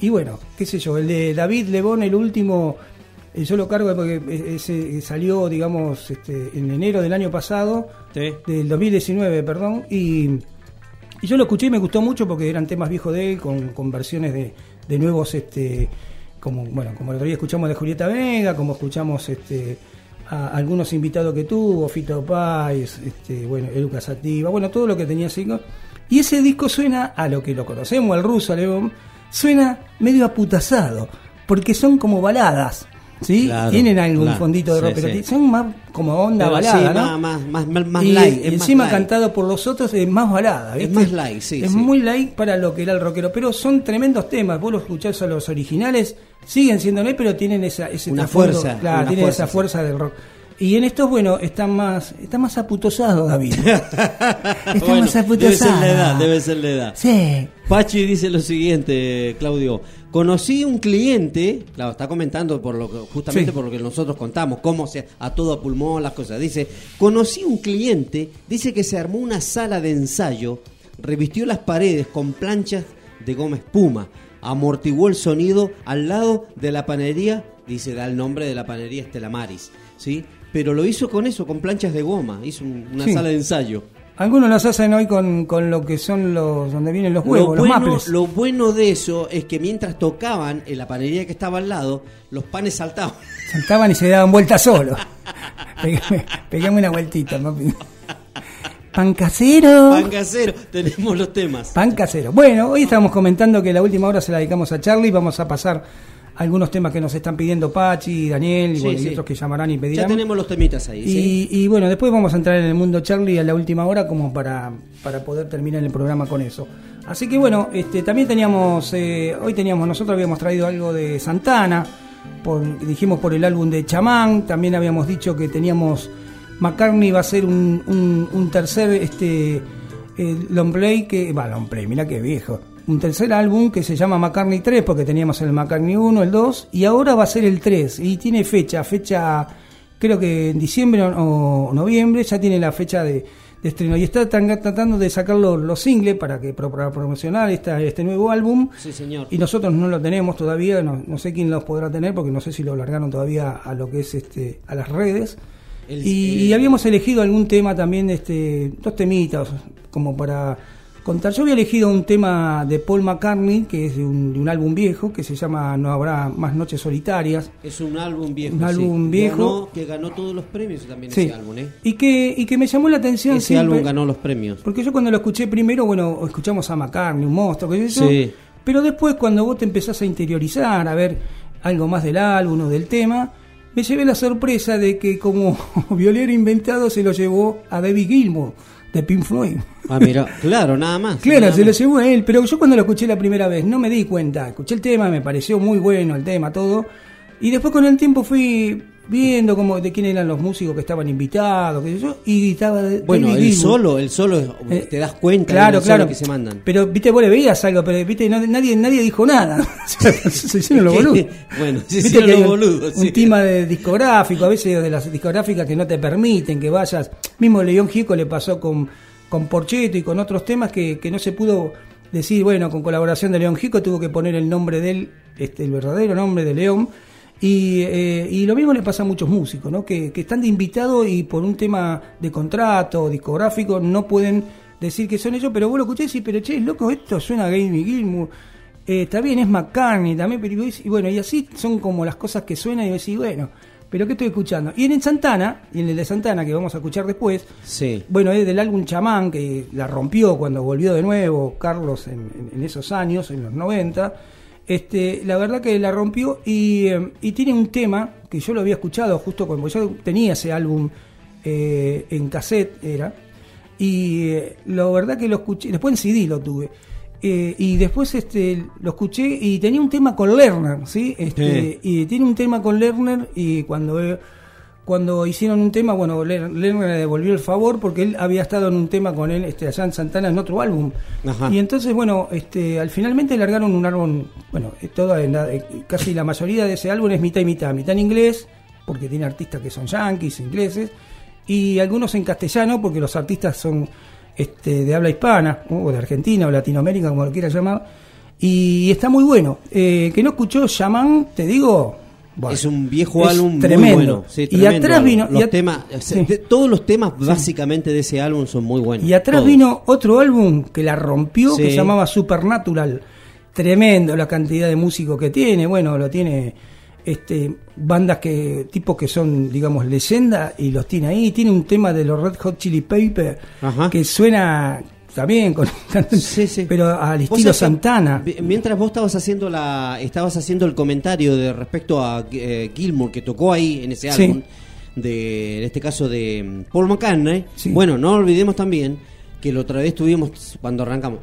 Y bueno, qué sé yo, el de David Lebón, el último, eh, yo lo cargo porque eh, ese salió, digamos, este, en enero del año pasado, Sí. del 2019, perdón, y, y yo lo escuché y me gustó mucho porque eran temas viejos de él, con, con versiones de, de nuevos, este, como bueno, como el otro día escuchamos de Julieta Vega, como escuchamos este a algunos invitados que tuvo, Fito Páez, este, bueno, Eluca Sativa, bueno, todo lo que tenía así. ¿no? Y ese disco suena a lo que lo conocemos, al ruso, a León, suena medio aputazado, porque son como baladas. ¿Sí? Claro, Tienen algún claro, fondito de sí, rock, pero sí. son más como onda Pero balada, ¿no? más- más- más- más- y, light, y es encima light. cantado por los otros es más balada. Es ¿viste? más light, sí, Es muy light para lo que era el rockero, pero son tremendos temas. Vos los escuchás a los originales, siguen siendo light, pero tienen esa, ese Una fuerza, Claro, una tienen fuerza, esa fuerza del rock. Y en estos, bueno, están más, están más aputosados, David. Bueno, más aputosados. debe ser la edad, debe ser la edad. Sí. Pachi dice lo siguiente, Claudio. Conocí un cliente, claro, está comentando por lo que, justamente Sí. por lo que nosotros contamos, cómo se a todo pulmón las cosas. Dice, conocí un cliente, dice que se armó una sala de ensayo, revistió las paredes con planchas de goma espuma, amortiguó el sonido al lado de la panería, dice, da el nombre de la panería Estela Maris, ¿sí? Pero lo hizo con eso, con planchas de goma, hizo un- una Sí. sala de ensayo. Algunos los hacen hoy con, con lo que son los, donde vienen los huevos, lo, los bueno, maples. lo bueno de eso es que mientras tocaban en la panería que estaba al lado, los panes saltaban. Saltaban y se daban vueltas solos. Pegame, pegame una vueltita, papi. Pan casero. Pan casero, tenemos los temas. Pan casero. Bueno, hoy estamos comentando que la última hora se la dedicamos a Charlie. Vamos a pasar algunos temas que nos están pidiendo Pachi, Daniel y, Sí, bueno, y sí. otros que llamarán y pedirán. Ya tenemos los temitas ahí. Y, ¿sí? y bueno, después vamos a entrar en el mundo Charlie a la última hora como para, para poder terminar el programa con eso. Así que bueno, este, también teníamos, eh, hoy teníamos, nosotros habíamos traído algo de Santana, por, dijimos por el álbum de Chamán, también habíamos dicho que teníamos, McCartney va a ser un, un, un tercer este, eh, long play, que, va, long play, mira qué viejo. Un tercer álbum que se llama McCartney 3, porque teníamos el McCartney 1, el 2, y ahora va a ser el 3, y tiene fecha, fecha creo que en diciembre o, noviembre ya tiene la fecha de, de estreno y está tan- tratando de sacar los, los singles para que para promocionar esta, este nuevo álbum Sí, señor. y nosotros no lo tenemos todavía no, no sé quién los podrá tener porque no sé si lo largaron todavía a lo que es este a las redes El- y, el- y habíamos elegido algún tema también este dos temitas como para contar yo había elegido un tema de Paul McCartney que es de un, de un álbum viejo que se llama No habrá más noches solitarias Es un álbum viejo. Un sí. álbum viejo. Ganó- que ganó todos los premios también Sí. ese álbum, ¿eh? y que y que me llamó la atención Ese siempre- álbum ganó los premios. Porque yo cuando lo escuché primero, bueno, escuchamos a McCartney, un monstruo, qué sé yo, Sí. pero después cuando vos te empezás a interiorizar, a ver algo más del álbum o del tema, me llevé la sorpresa de que como violero inventado se lo llevó a David Gilmour, de Pink Floyd. Ah, mira, claro, nada más. Claro, nada se lo más. llevó a él, pero yo cuando lo escuché la primera vez no me di cuenta. Escuché el tema, me pareció muy bueno el tema, todo. Y después con el tiempo fui viendo como de quién eran los músicos que estaban invitados, qué sé yo, y estaba de Bueno, David el Gilmour. solo, el solo, Eh, te das cuenta claro, solo claro. que se mandan. Pero, viste, vos le veías algo, pero, viste, no- nadie, nadie dijo nada. se hicieron los boludos. bueno, se hicieron los un- boludos, Un sí. tema de discográfico, a veces de las discográficas que no te permiten que vayas. Mismo León Gico le pasó con, con Porcheto y con otros temas que, que no se pudo decir, bueno, con colaboración de León Gico tuvo que poner el nombre de él, este, el verdadero nombre de León. Y, eh, y lo mismo le pasa a muchos músicos, ¿no? Que, que están de invitado y por un tema de contrato discográfico no pueden decir que son ellos, pero vos lo escuchás y decís, pero che, loco, esto suena a Gamey Gilmour. Eh, está bien, es McCartney también, pero y bueno, y así son como las cosas que suenan y decís, bueno, pero ¿qué estoy escuchando? Y en el Santana, y en el de Santana, que vamos a escuchar después, Sí. bueno, es del álbum Chamán, que la rompió cuando volvió de nuevo Carlos en, en- en esos años, en los 90. Este, la verdad que la rompió y, eh, y tiene un tema que yo lo había escuchado justo cuando yo tenía ese álbum eh, en cassette, era. Y eh, la verdad que lo escuché, después en CD lo tuve. Eh, y después este lo escuché y tenía un tema con Lerner, ¿sí? Este, Y tiene un tema con Lerner y cuando cuando hicieron un tema, bueno, Ler- Lerner le devolvió el favor porque él había estado en un tema con él este, allá en Santana en otro álbum. Ajá. Y entonces, bueno, este, al finalmente largaron un álbum, bueno, eh, toda, la- eh, casi la mayoría de ese álbum es mitad y mitad, mitad en inglés, porque tiene artistas que son yankees, ingleses, y algunos en castellano, porque los artistas son este, de habla hispana, o de Argentina o Latinoamérica, como lo quieras llamar, y está muy bueno. Eh, que no escuchó Shaman, te digo... bueno, es un viejo es álbum tremendo. muy bueno. Sí, y atrás álbum. vino... Los y at- temas, sí. de- todos los temas básicamente de ese álbum son muy buenos. Y atrás Todos. vino otro álbum que la rompió, que se llamaba Supernatural. Tremendo la cantidad de músicos que tiene. Bueno, lo tiene este bandas que tipos que son, digamos, leyenda y los tiene ahí. Tiene un tema de los Red Hot Chili Peppers que suena también con Sí, sí. pero al estilo Santana. Mientras vos estabas haciendo la, estabas haciendo el comentario de respecto a eh, Gilmour que tocó ahí en ese Sí. álbum, de, en este caso de mm, Paul McCartney. Bueno, no olvidemos también que la otra vez tuvimos cuando arrancamos.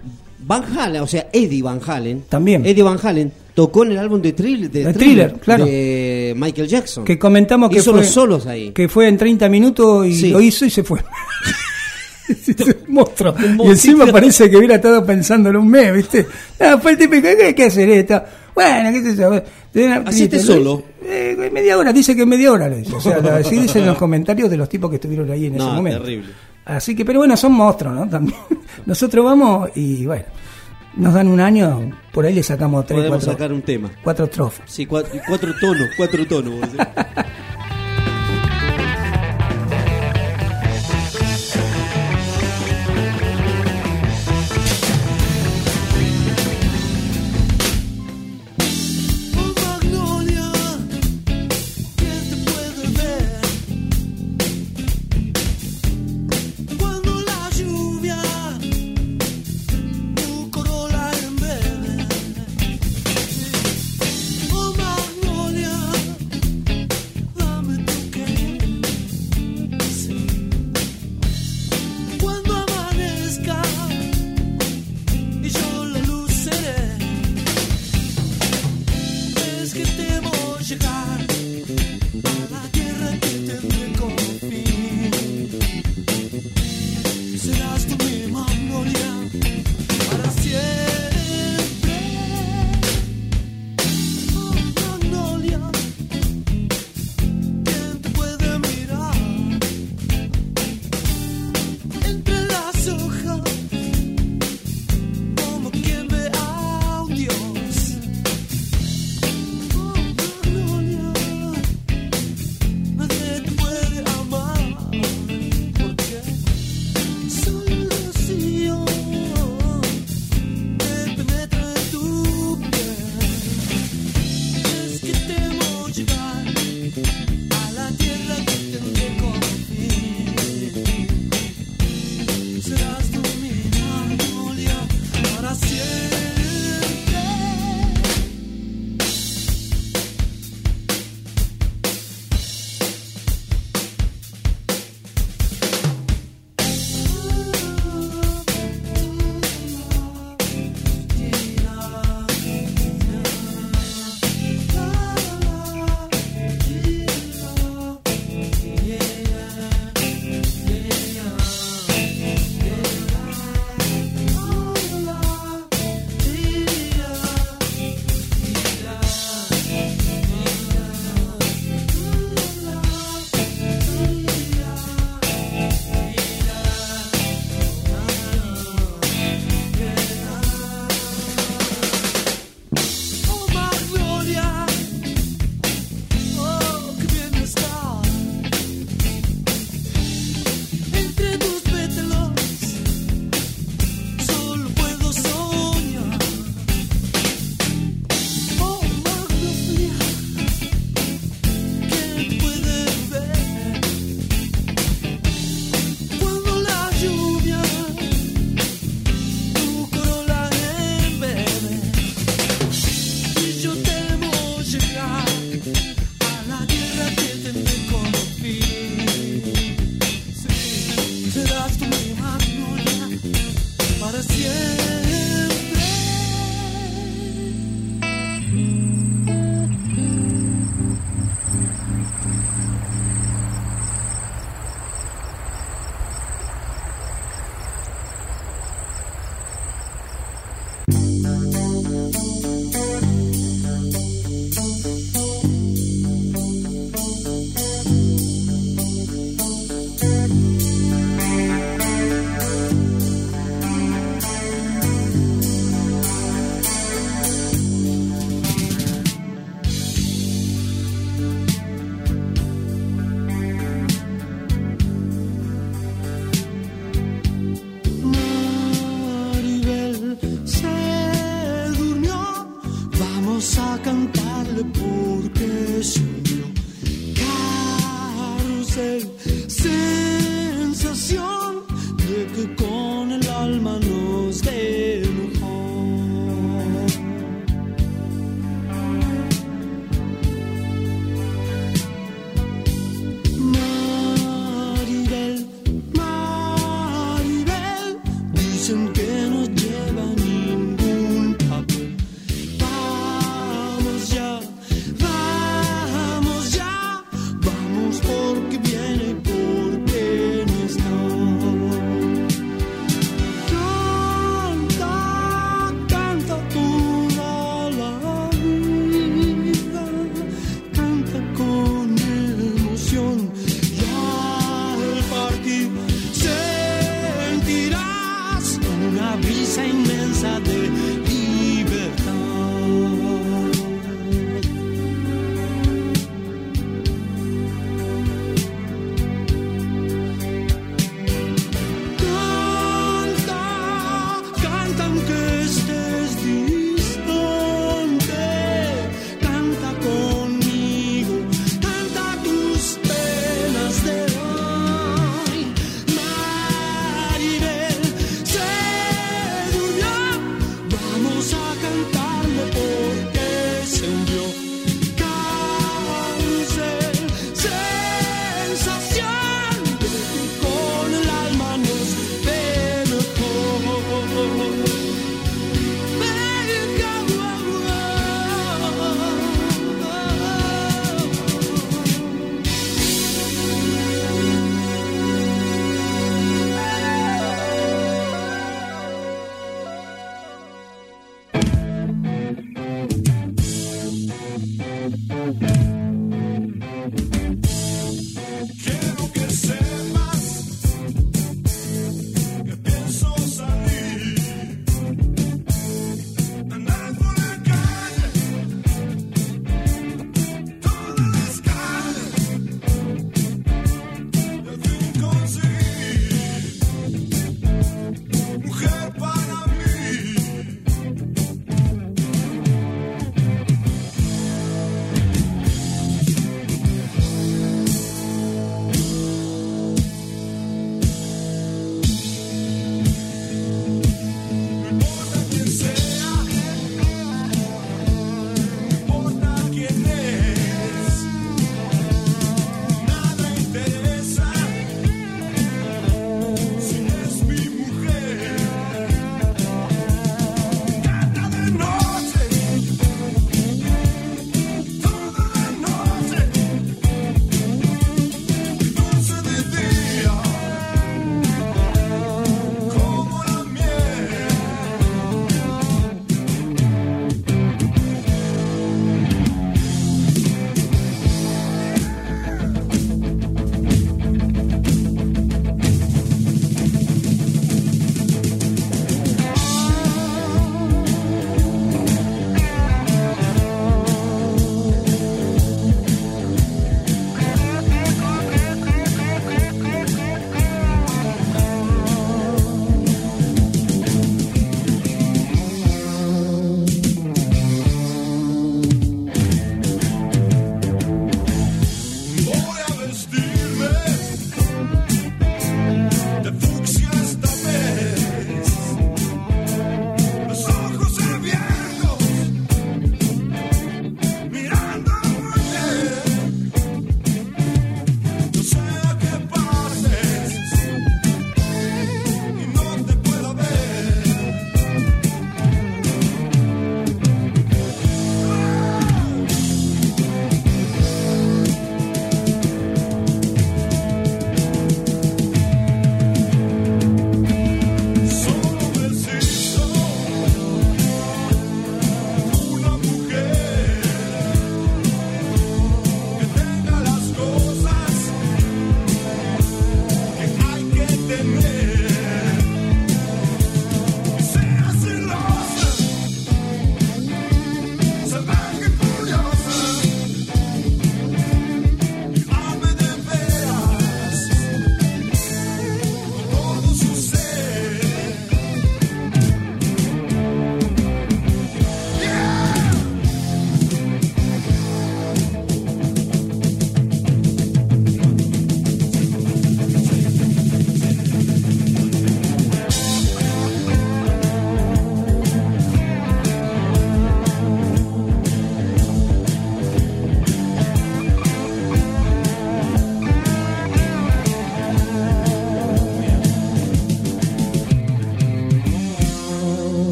Van Halen, o sea, Eddie Van Halen. También. Eddie Van Halen tocó en el álbum de Thriller, de De Thriller, Thriller, claro. de Michael Jackson. Que comentamos que Hizo fue, los solos ahí. que fue en 30 minutos y Sí. lo hizo y se fue. Un monstruo. Un Y encima parece que hubiera estado pensándolo un mes, ¿viste? Ah, fue el típico, ¿qué hay que hacer esto? Bueno, qué sé yo. Hacete solo. Eh, media hora, dice que media hora lo hizo. O sea, así dicen los comentarios de los tipos que estuvieron ahí en ese No, momento. terrible. Así que, pero bueno, son monstruos, ¿no? También. Nosotros vamos y bueno, nos dan un año, por ahí le sacamos tres, Podemos cuatro, sacar un tema. cuatro trofas. Sí, cuatro, cuatro tonos, cuatro tonos.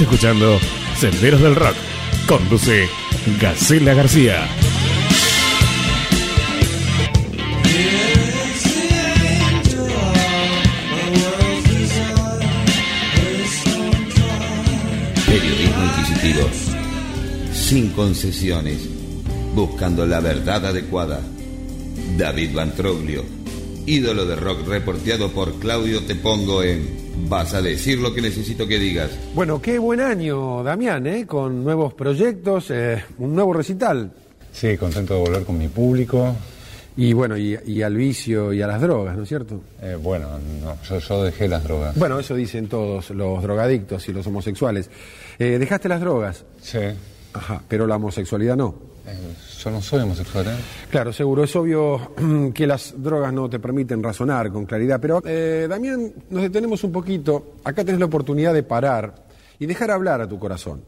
Escuchando Senderos del Rock. Conduce Gacela García. Periodismo inquisitivo. Sin concesiones. Buscando la verdad adecuada. David Bantroglio. Ídolo de rock reporteado por Claudio Te Pongo en Vas a decir lo que necesito que digas. Bueno, qué buen año, Damián, ¿eh? con nuevos proyectos, eh, un nuevo recital. Sí, contento de volver con mi público. Y bueno, y, y al vicio y a las drogas, ¿no es cierto? Eh, bueno, no, yo, yo dejé las drogas. Bueno, eso dicen todos los drogadictos y los homosexuales. Eh, ¿Dejaste las drogas? Sí. Ajá, pero la homosexualidad no. Eh, yo no soy homosexual, ¿eh? Claro, seguro, es obvio que las drogas no te permiten razonar con claridad, pero eh, Damián, nos detenemos un poquito. Acá tenés la oportunidad de parar y dejar hablar a tu corazón.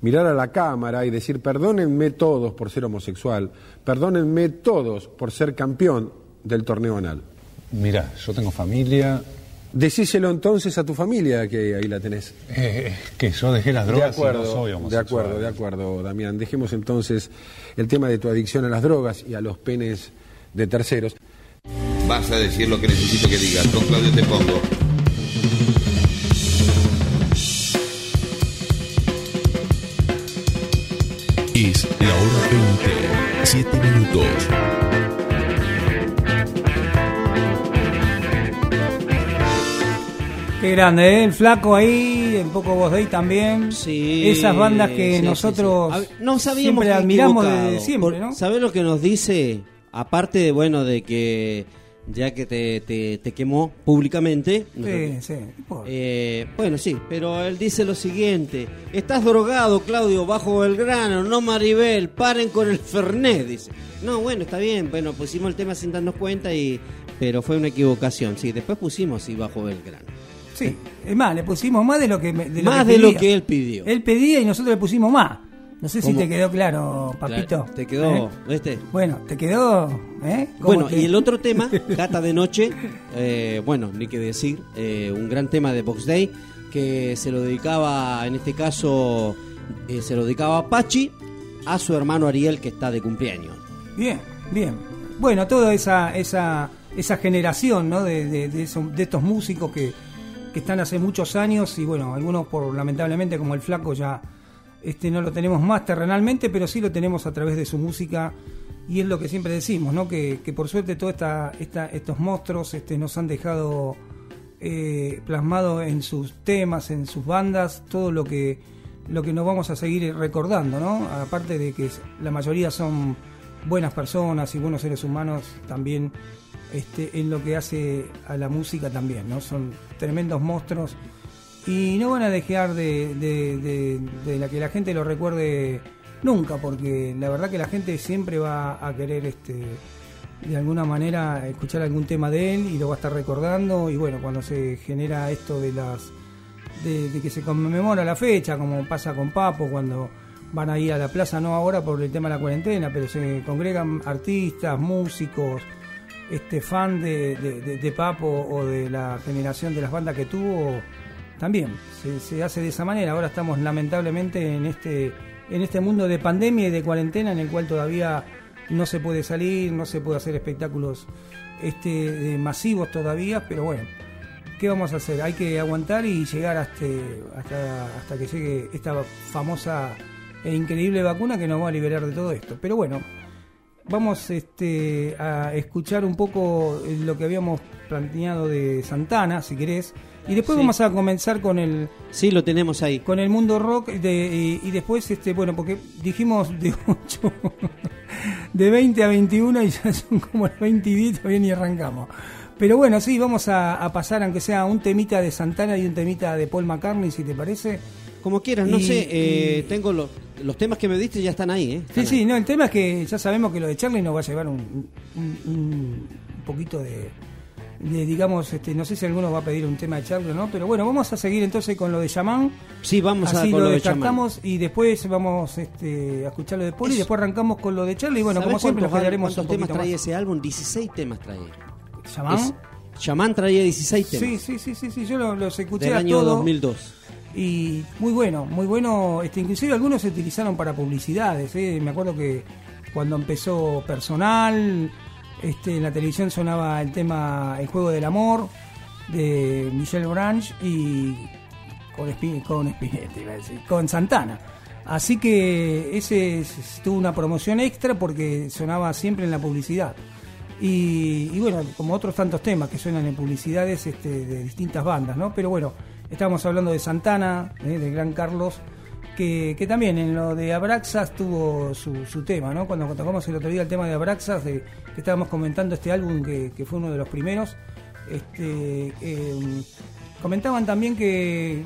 Mirar a la cámara y decir, perdónenme todos por ser homosexual, perdónenme todos por ser campeón del torneo anal. Mira, yo tengo familia. Decíselo entonces a tu familia, que ahí la tenés. Eh, que yo dejé las De drogas acuerdo, y no soy de acuerdo, de acuerdo, Damián. Dejemos entonces el tema de tu adicción a las drogas y a los penes de terceros. Vas a decir lo que necesito que digas. Con Claudio Te Pongo. Es la hora 20, 7 minutos. Qué grande, ¿eh? El flaco ahí, también, Poco Voz Day también. Sí, Esas bandas que sí, nosotros sí. Nos habíamos siempre admiramos desde siempre, ¿no? ¿Sabes lo que nos dice? Aparte de, bueno, de que ya que te, te, te quemó públicamente. Sí, sí. Eh, bueno, sí, pero él dice lo siguiente: Estás drogado, Claudio, bajo Belgrano, no Maribel, paren con el Fernet, dice. No, bueno, está bien, bueno, pusimos el tema sin darnos cuenta, y pero fue una equivocación. Sí, después pusimos sí, bajo Belgrano. Sí, es más, le pusimos más de lo que, me- de lo Más que de lo que él pidió. Él pedía y nosotros le pusimos más. No sé si te quedó claro, papito. Te quedó, ¿Eh? ¿viste? Bueno, te quedó. ¿eh? ¿Cómo Bueno, te- y el otro tema, Gata de Noche, eh, bueno, ni que decir, eh, un gran tema de Box Day, que se lo dedicaba, en este caso, eh, se lo dedicaba a Pachi, a su hermano Ariel, que está de cumpleaños. Bien, bien. Bueno, toda esa, esa, esa generación ¿no? de, de, de de estos músicos que, que están hace muchos años y bueno, algunos por lamentablemente como el flaco ya este, no lo tenemos más terrenalmente, pero sí lo tenemos a través de su música y es lo que siempre decimos, ¿no? que, que por suerte todos esta, esta, estos monstruos este, nos han dejado eh, plasmado en sus temas, en sus bandas, todo lo que, lo que nos vamos a seguir recordando, ¿no? Aparte de que la mayoría son buenas personas y buenos seres humanos también este, en lo que hace a la música también, ¿no? Son tremendos monstruos y no van a dejar de, la que la gente lo recuerde nunca, porque la verdad que la gente siempre va a querer este de alguna manera escuchar algún tema de él y lo va a estar recordando. Y bueno, cuando se genera esto de las de, que se conmemora la fecha, como pasa con Papo, cuando van a ir a la plaza, no ahora por el tema de la cuarentena, pero se congregan artistas, músicos, este fan de- de Papo o de la generación de las bandas que tuvo, también se, hace de esa manera. Ahora estamos lamentablemente en este, en este mundo de pandemia y de cuarentena en el cual todavía no se puede salir, no se puede hacer espectáculos este, masivos todavía, pero bueno, ¿qué vamos a hacer? Hay que aguantar y llegar hasta, hasta, hasta que llegue esta famosa e increíble vacuna que nos va a liberar de todo esto. Pero bueno, vamos este, a escuchar un poco lo que habíamos planteado de Santana, si querés, y después Sí. vamos a comenzar con el Sí, lo tenemos ahí. con el mundo rock de, y, y después este bueno porque dijimos de 8 de 20 a 21 y ya son como las 20 y 10 todavía ni arrancamos pero bueno sí vamos a, a pasar aunque sea un temita de Santana y un temita de Paul McCartney si te parece Como quieras, no Y- sé, eh, y- tengo los, los temas que me diste ya están ahí, ¿eh? Sí, Están sí, ahí. no, el tema es que ya sabemos que lo de Charlie nos va a llevar un, un- un poquito de, de, digamos, este, no sé si alguno va a pedir un tema de Charlie o no, pero bueno, vamos a seguir entonces con lo de Yaman. Sí, vamos a Así con lo lo de descartamos y después vamos este, a escuchar lo de Poli y después arrancamos con lo de Charlie. Y bueno, ¿Sabés como siempre, generaremos cuántos un temas más. ese álbum? 16 temas traía. ¿Yaman? Es- Yaman traía 16 temas. Sí, sí, sí, sí, sí, yo lo- los escuché Del a año todos. 2002. Y muy bueno, muy bueno. Este, inclusive algunos se utilizaron para publicidades. ¿eh? Me acuerdo que cuando empezó personal, este, en la televisión sonaba el tema El juego del amor de Michelle Branch y con, con Santana. Así que ese es- tuvo una promoción extra porque sonaba siempre en la publicidad. Y, bueno, como otros tantos temas que suenan en publicidades este, de distintas bandas, ¿no? Pero bueno, estábamos hablando de Santana, ¿eh? de Gran Carlos, que, que también en lo de Abraxas tuvo su, su tema, ¿no? Cuando tocamos el otro día el tema de Abraxas, de, que estábamos comentando este álbum que, fue uno de los primeros, este, eh, comentaban también que,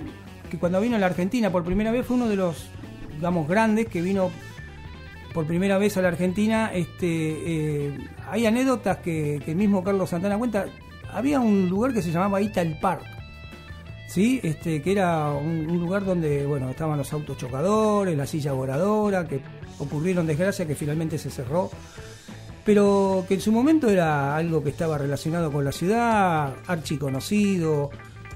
que cuando vino a la Argentina por primera vez fue uno de los, digamos, grandes que vino por primera vez a la Argentina, este, eh, hay anécdotas que, que el mismo Carlos Santana cuenta. Había un lugar que se llamaba Ital Park, ¿sí? este, que era un, un lugar donde bueno, estaban los autos chocadores, la silla voladora, que ocurrieron desgracias que finalmente se cerró, pero que en su momento era algo que estaba relacionado con la ciudad, archiconocido,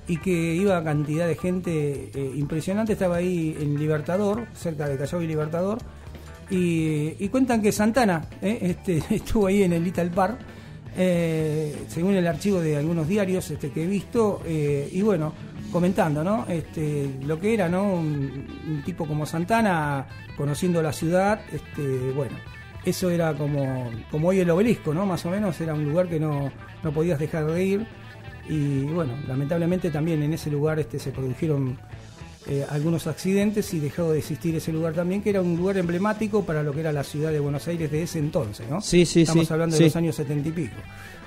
y que iba cantidad de gente eh, impresionante. Estaba ahí en Libertador, cerca de Callao y Libertador, y, cuentan que Santana eh, este, estuvo ahí en el Little Park, eh, según el archivo de algunos diarios este, que he visto, y bueno, comentando, ¿no? Este, lo que era, ¿no? Un, un tipo como Santana, conociendo la ciudad, este, bueno, eso era como, como hoy el obelisco, ¿no? Más o menos era un lugar que no, no podías dejar de ir. Y bueno, lamentablemente también en ese lugar este, se produjeron eh, algunos accidentes y dejó de existir ese lugar también, que era un lugar emblemático para lo que era la ciudad de Buenos Aires de ese entonces, ¿no? Sí, sí, Estamos sí, hablando sí. de los años setenta y pico.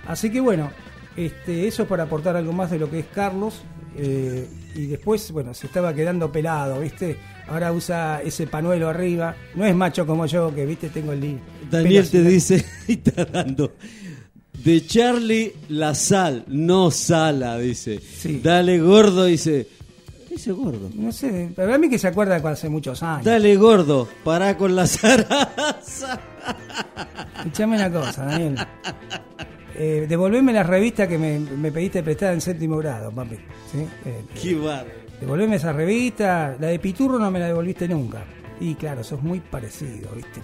Así que bueno, este, eso es para aportar algo más de lo que es Carlos. Eh, y después, bueno, se estaba quedando pelado, ¿viste? Ahora usa ese panuelo arriba. No es macho como yo, que, ¿viste? Tengo el Daniel te dice, y está dando. De Charlie la sal, no sala, dice. Dale gordo, dice. ¿Qué dice gordo? No sé, pero a mí que se acuerda de hace muchos años. Dale gordo, pará con la zaraza. Escuchame una cosa, Daniel. Eh, devolveme la revista que me, me pediste prestada en séptimo grado, papi. ¿sí? Eh, Qué barro. devolveme esa revista. La de Piturro no me la devolviste nunca. Y claro, sos muy parecido, ¿viste?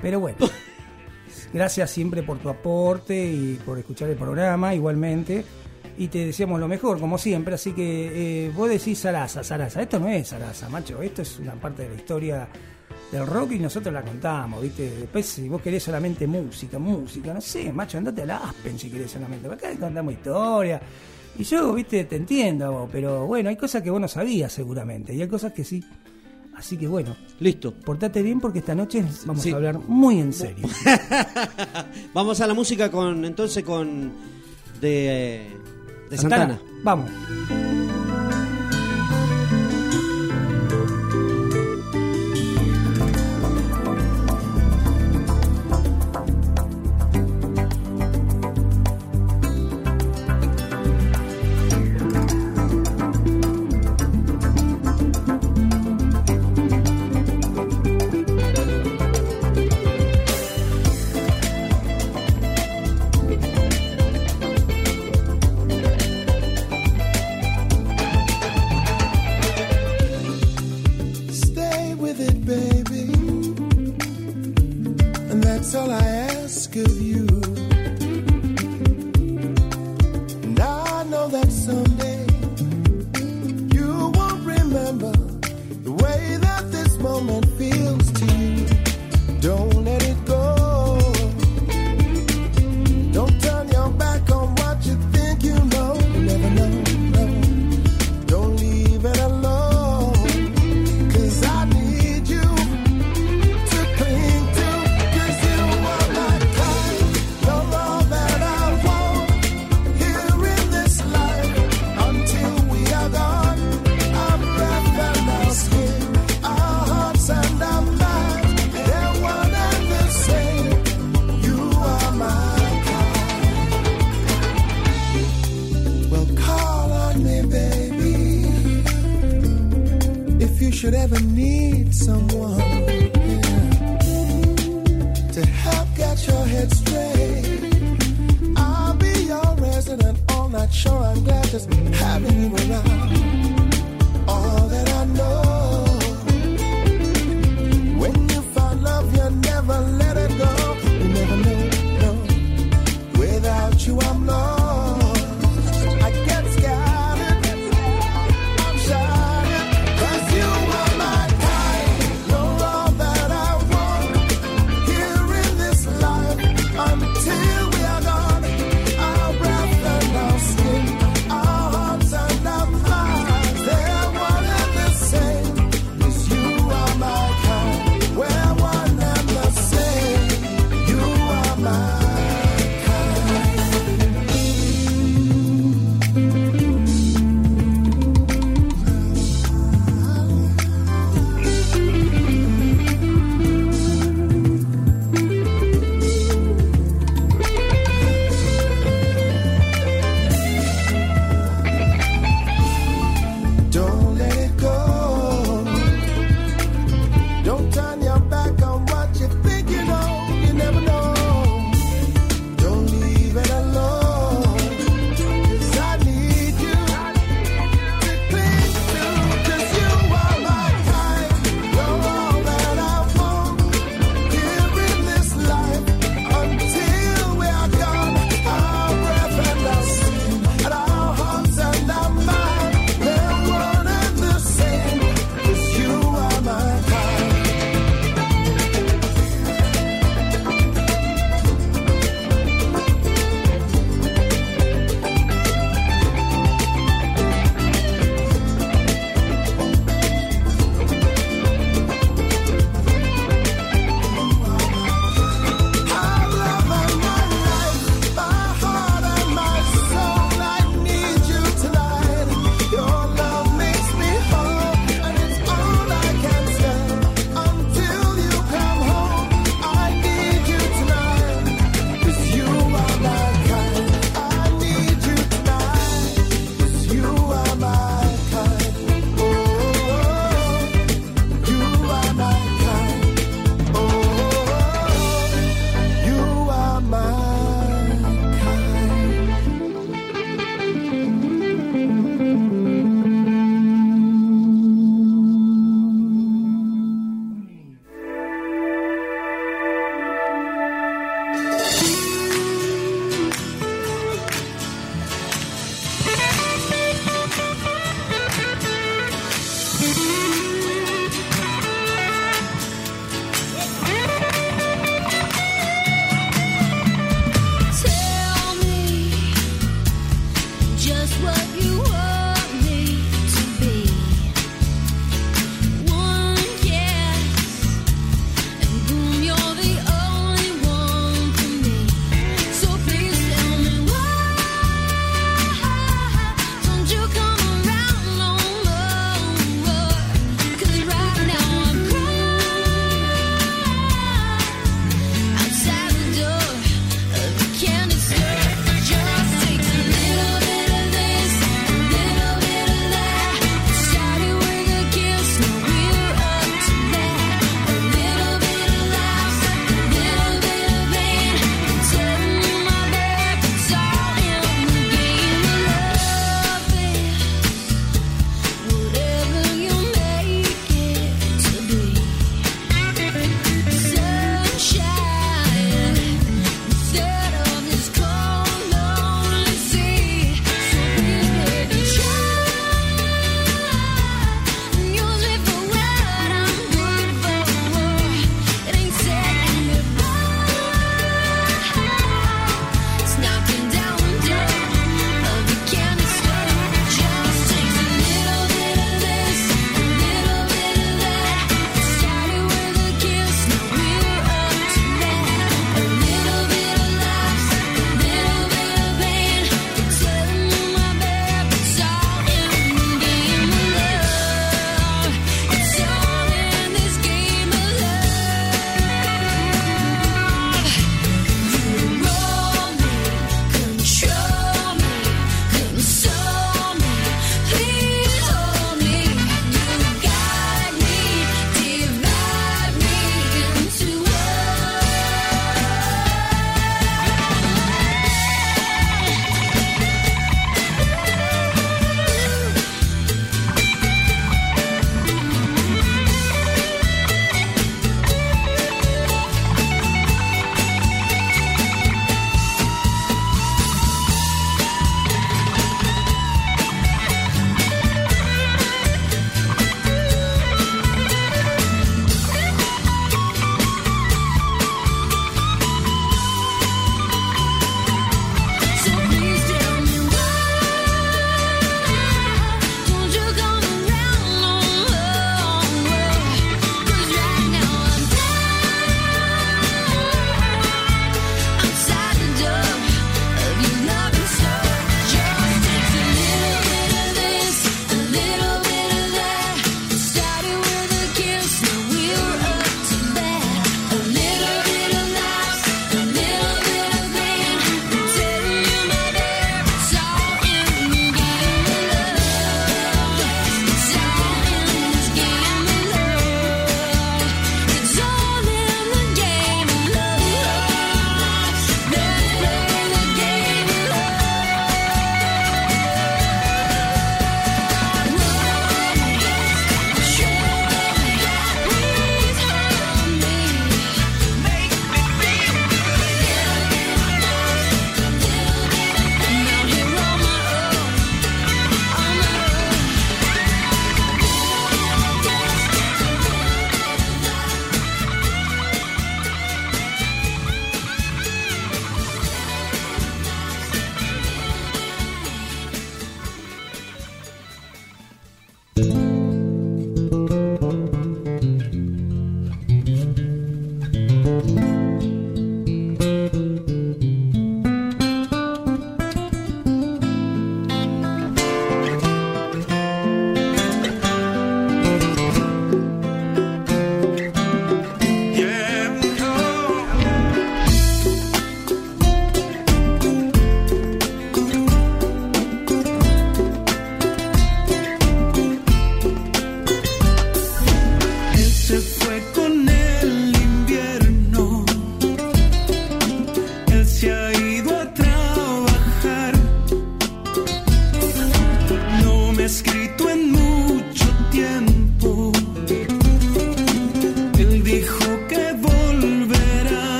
Pero bueno. Gracias siempre por tu aporte y por escuchar el programa, igualmente. Y te deseamos lo mejor, como siempre. Así que eh, vos decís Sarasa, Sarasa. Esto no es Sarasa, macho. Esto es una parte de la historia del rock y nosotros la contamos, ¿viste? Después, si vos querés solamente música, música, no sé, macho, andate a la Aspen si querés solamente. Acá contamos historia. Y yo, ¿viste? Te entiendo, vos, pero bueno, hay cosas que vos no sabías seguramente. Y hay cosas que sí. Así que bueno. Listo. Portate bien porque esta noche vamos Sí. a hablar muy en serio. Vamos a la música con entonces con de, de Santana. Vamos.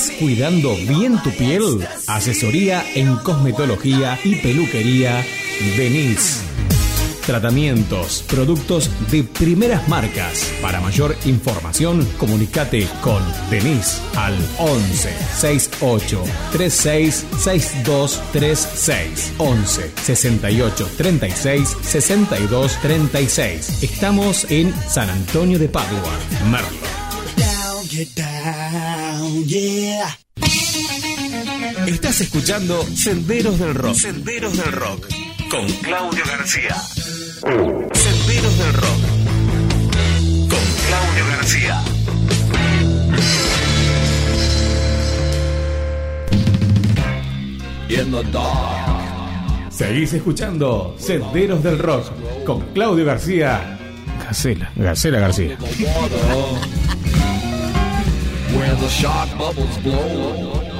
Estás cuidando bien tu piel. Asesoría en cosmetología y peluquería. Denise. Tratamientos, productos de primeras marcas. Para mayor información, comunícate con Denise al 11 68 36 62 36 11 68 36 62 36. Estamos en San Antonio de Padua, Merlo yeah. Estás escuchando Senderos del Rock. Senderos del Rock. Con Claudio García. Mm. Senderos del Rock. Con Claudio García. In the dark. Seguís escuchando Senderos del Rock con Claudio García. Gacela, Gacela García the shark bubbles blow.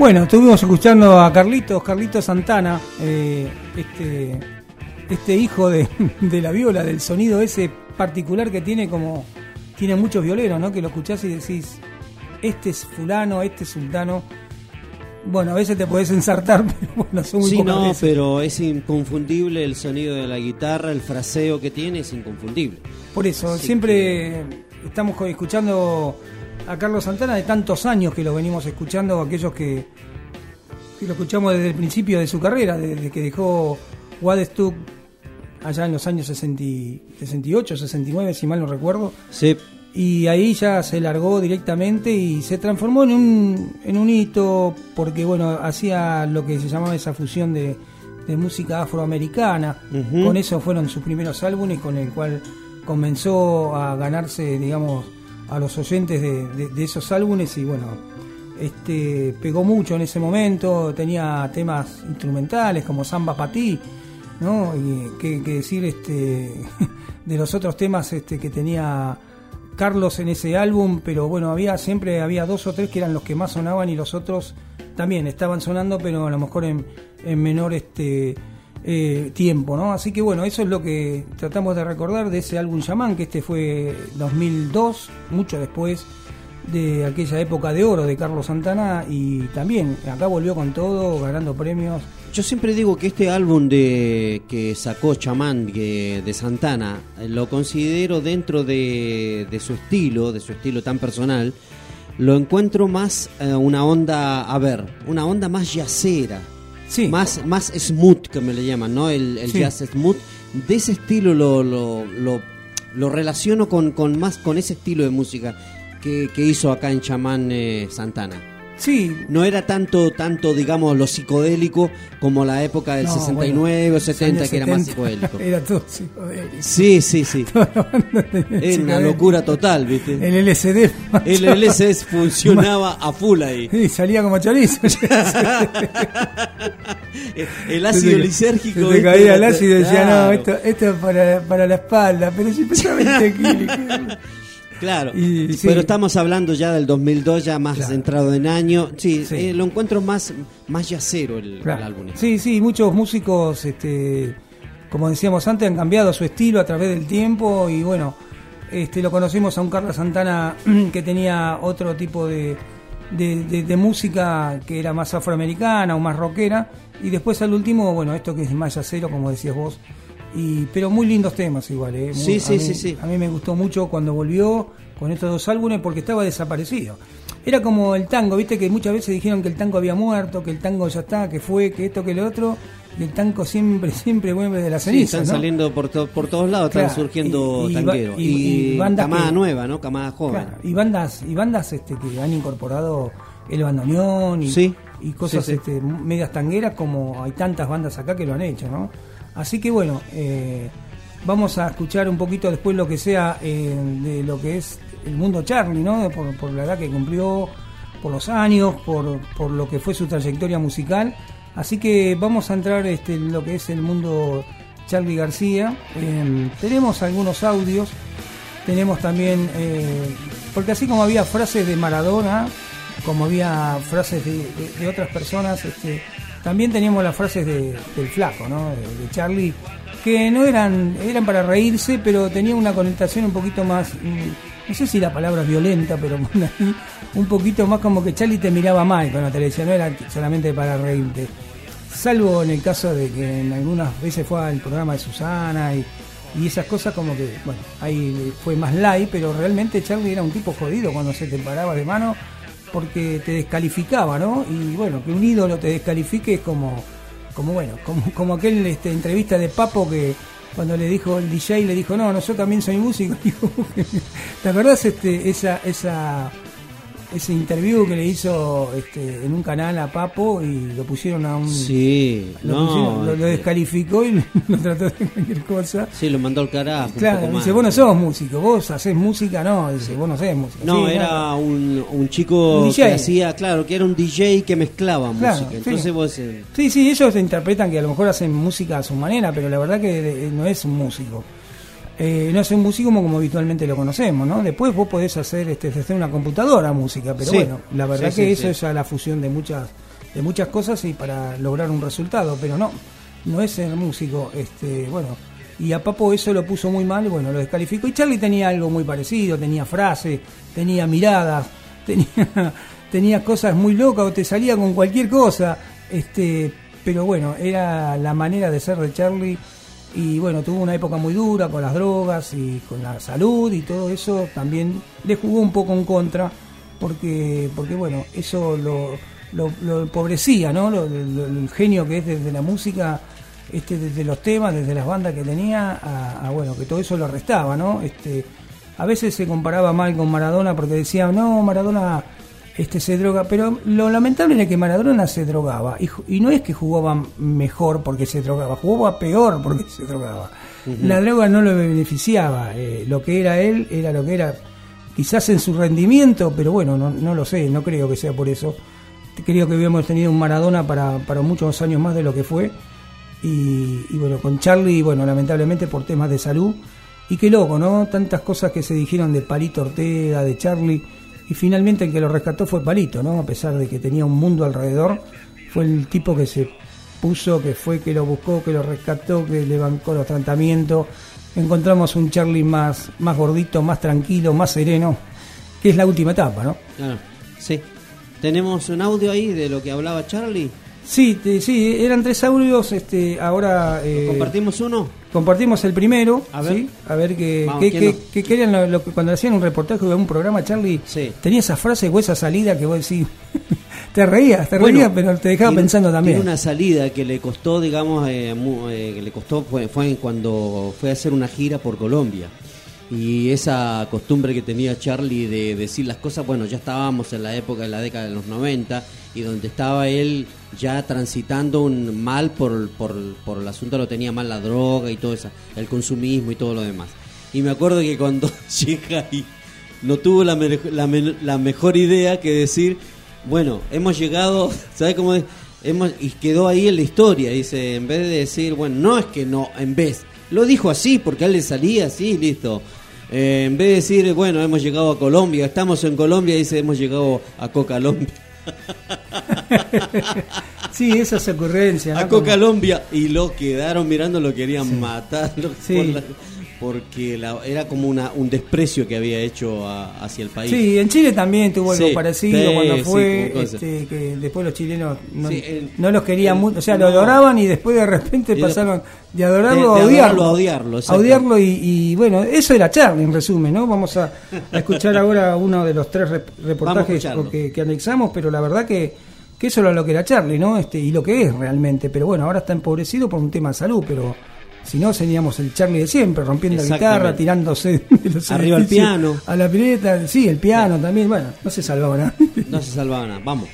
Bueno, estuvimos escuchando a Carlitos, Carlitos Santana, eh, este, este hijo de, de la viola, del sonido ese particular que tiene como tiene muchos violeros, ¿no? Que lo escuchás y decís, este es fulano, este es sultano. Bueno, a veces te podés ensartar, pero bueno, son muy Sí, no, veces. pero es inconfundible el sonido de la guitarra, el fraseo que tiene es inconfundible. Por eso, Así siempre estamos escuchando a Carlos Santana de tantos años que lo venimos escuchando, aquellos que, que lo escuchamos desde el principio de su carrera, desde que dejó Wadestuck allá en los años 60 y- 68, 69, si mal no recuerdo. Sí. Y ahí ya se largó directamente y se transformó en un, en un hito porque, bueno, hacía lo que se llamaba esa fusión de, de música afroamericana. Con eso fueron sus primeros álbumes con el cual comenzó a ganarse, digamos, a los oyentes de, de- de esos álbumes y, bueno, este pegó mucho en ese momento, tenía temas instrumentales como Samba Patí, ¿no? Y qué, qué decir este de los otros temas este que tenía Carlos en ese álbum, pero bueno, había siempre había dos o tres que eran los que más sonaban y los otros también estaban sonando, pero a lo mejor en, en menor este eh, tiempo, ¿no? Así que bueno, eso es lo que tratamos de recordar de ese álbum Shaman, que este fue 2002, mucho después de aquella época de oro de Carlos Santana y también acá volvió con todo, ganando premios. Yo siempre digo que este álbum de que sacó Chamán que- de Santana eh, lo considero dentro de, de su estilo, de su estilo tan personal, lo encuentro más eh, una onda, a ver, una onda más yacera. Más, más smooth, que me le llaman, ¿no? El, el Sí. jazz smooth. De ese estilo lo, lo, lo, lo relaciono con, con más con ese estilo de música que, que hizo acá en Chamán eh, Santana. Sí. No era tanto, tanto, digamos, lo psicodélico como la época del No, 69 bueno, o los 70, años que era más 70 psicodélico. Era todo psicodélico. Sí, sí, sí. Era una locura total, ¿viste? El LSD. El LSD funcionaba a full ahí. Sí, salía como chorizo. El ácido lisérgico. Se caía el ácido y decía, no, esto, esto es para, para la espalda, pero si pesaba 20 kilos. Claro, Y- sí. pero estamos hablando ya del 2002, ya más centrado en año. Sí, Sí. eh, lo encuentro más, más yacero el, el Claro. álbum. Sí, sí, muchos músicos, este, como decíamos antes, han cambiado su estilo a través del tiempo y bueno, este, lo conocimos a un Carlos Santana que tenía otro tipo de, de, de- de música que era más afroamericana o más rockera y después al último, bueno, esto que es más yacero, como decías vos. Y, pero muy lindos temas igual, ¿eh? Muy- Sí, a sí, mí- sí, sí. A mí me gustó mucho cuando volvió con estos dos álbumes porque estaba desaparecido. Era como el tango, viste que muchas veces dijeron que el tango había muerto, que el tango ya está, que fue, que esto, que lo otro, y el tango siempre, siempre vuelve de la Sí, ceniza. están ¿no? saliendo por, to- por todos lados, están surgiendo y- tangueros. y- Y, camada que- nueva, ¿no? Camada joven. Claro, y bandas, y bandas este, que han incorporado el bandoneón y, Sí, y cosas sí, sí. Este, medias tangueras como hay tantas bandas acá que lo han hecho, ¿no? Así que bueno, eh, vamos a escuchar un poquito después lo que sea eh, de lo que es el mundo Charlie, ¿no? Por, la edad que cumplió, por los años, por, por lo que fue su trayectoria musical. Así que vamos a entrar este, en lo que es el mundo Charlie García. Eh, tenemos algunos audios tenemos también, porque así como había frases de Maradona, como había frases de, de- de otras personas, este, también teníamos las frases de- del flaco, ¿no? de, Charlie, que no eran, eran para reírse, pero tenían una connotación un poquito más, mm, no sé si la palabra es violenta, pero un poquito más como que Charlie te miraba mal cuando te decía, no era solamente para reírte. Salvo en el caso de que en algunas veces fue al programa de Susana y, y esas cosas como que, bueno, ahí fue más light, pero realmente Charlie era un tipo jodido cuando se te paraba de mano porque te descalificaba, ¿no? Y bueno, que un ídolo te descalifique es como, como bueno, como, aquel este, entrevista de Papo que cuando le dijo el DJ le dijo, no, no, yo también soy músico. ¿Te acordás este, esa, esa, ese interview que le hizo este, en un canal a Papo y lo pusieron a un. Sí, lo, no, pusieron- lo- lo este- descalificó y lo trató de cualquier cosa. Sí, lo mandó al carajo. Claro, dice, más. vos no sos músico, vos hacés música, no, dice, vos no hacés música. No, Sí, era un, un chico Un que hacía, claro, que era un DJ que mezclaba Claro, música. sí. Entonces vos... eh, Sí, sí, ellos interpretan que a lo mejor hacen música a su manera, pero la verdad que no es un músico. Eh, no es un músico como, como habitualmente lo conocemos, ¿no? Después vos podés hacer este, desde una computadora música, pero Sí. bueno, la verdad Sí, que sí, eso es ya la fusión de muchas de muchas cosas y para lograr un resultado, pero no, no es ser músico, este, bueno, y a Papo eso lo puso muy mal, bueno, lo descalificó. Y Charlie tenía algo muy parecido, tenía frases, tenía miradas, tenía, tenía cosas muy locas o te salía con cualquier cosa, este, pero bueno, era la manera de ser de Charlie y bueno, tuvo una época muy dura con las drogas y con la salud y todo eso también le jugó un poco en contra porque porque bueno, eso lo, lo, lo empobrecía, ¿no? El genio que es desde la música, este desde los temas, desde las bandas que tenía, a, a, bueno, que todo eso lo restaba, ¿no? Este a veces se comparaba mal con Maradona porque decía, "No, Maradona este se droga, pero lo lamentable era que Maradona se drogaba y, no es que jugaba mejor porque se drogaba, jugaba peor porque se drogaba. La droga no lo beneficiaba, eh, lo que era él era lo que era, quizás en su rendimiento, pero bueno, no, no lo sé, no creo que sea por eso. Creo que hubiéramos tenido un Maradona para, para muchos años más de lo que fue. Y, y bueno, con Charlie, bueno, lamentablemente por temas de salud. Y qué loco, ¿no? Tantas cosas que se dijeron de Palito Ortega, de Charlie. Y finalmente el que lo rescató fue Palito, ¿no? A pesar de que tenía un mundo alrededor, fue el tipo que se puso, que fue, que lo buscó, que lo rescató, que le bancó los tratamientos. Encontramos un Charlie más, más gordito, más tranquilo, más sereno, que es la última etapa, ¿no? Claro, sí. ¿Tenemos un audio ahí de lo que hablaba Charlie? Sí, sí, eran tres audios, este, ahora... eh, ¿Compartimos uno? Compartimos el primero, A ver. ¿sí? A ver qué, Vamos, qué, ¿quién qué- no? qué- qué eran lo, lo que cuando hacían un reportaje de un programa, Charlie, tenía esa frase o esa salida que vos decís, te reías, te Bueno, reías, pero te dejaba tiene- pensando también. Tiene una salida que le costó, digamos, eh, mu- eh, que le costó fue, fue cuando fue a hacer una gira por Colombia. Y esa costumbre que tenía Charlie de decir las cosas, bueno, ya estábamos en la época de la década de los 90 y donde estaba él ya transitando un mal por, por, por el asunto, lo tenía mal la droga y todo eso, el consumismo y todo lo demás. Y me acuerdo que cuando llega ahí, no tuvo la, me- la, la mejor idea que decir, bueno, hemos llegado, ¿sabes cómo es? Hemos, y quedó ahí en la historia, dice, en vez de decir, bueno, no es que no, en vez, lo dijo así porque a él le salía así, listo. Eh, en vez de decir, bueno, hemos llegado a Colombia, estamos en Colombia, dice, hemos llegado a Cocalombia. sí, esas ocurrencias. a ¿no? Como- Cocalombia. Y lo quedaron mirando, lo querían matar. lo- Sí. por la- porque la- era como una, un desprecio que había hecho a- hacia el país. Sí, en Chile también tuvo algo Sí, parecido sí, cuando fue, este, que después los chilenos no, Sí, el- no los querían mucho, o sea, no. lo adoraban y después de repente pasaron de adorarlo de- a odiarlo. a odiarlo, A odiarlo y, y, bueno, eso era Charlie en resumen, ¿no? Vamos a, a escuchar ahora uno de los tres rep- reportajes que, que anexamos, pero la verdad que, que eso era lo que era Charlie, ¿no? Este, y lo que es realmente, pero bueno, ahora está empobrecido por un tema de salud, pero si no seríamos el Charlie de siempre, rompiendo la guitarra, tirándose de los Arriba el edificios piano. A la pileta, sí, el piano también, bueno, no se salvaba nada. No se salvaba nada. Vamos.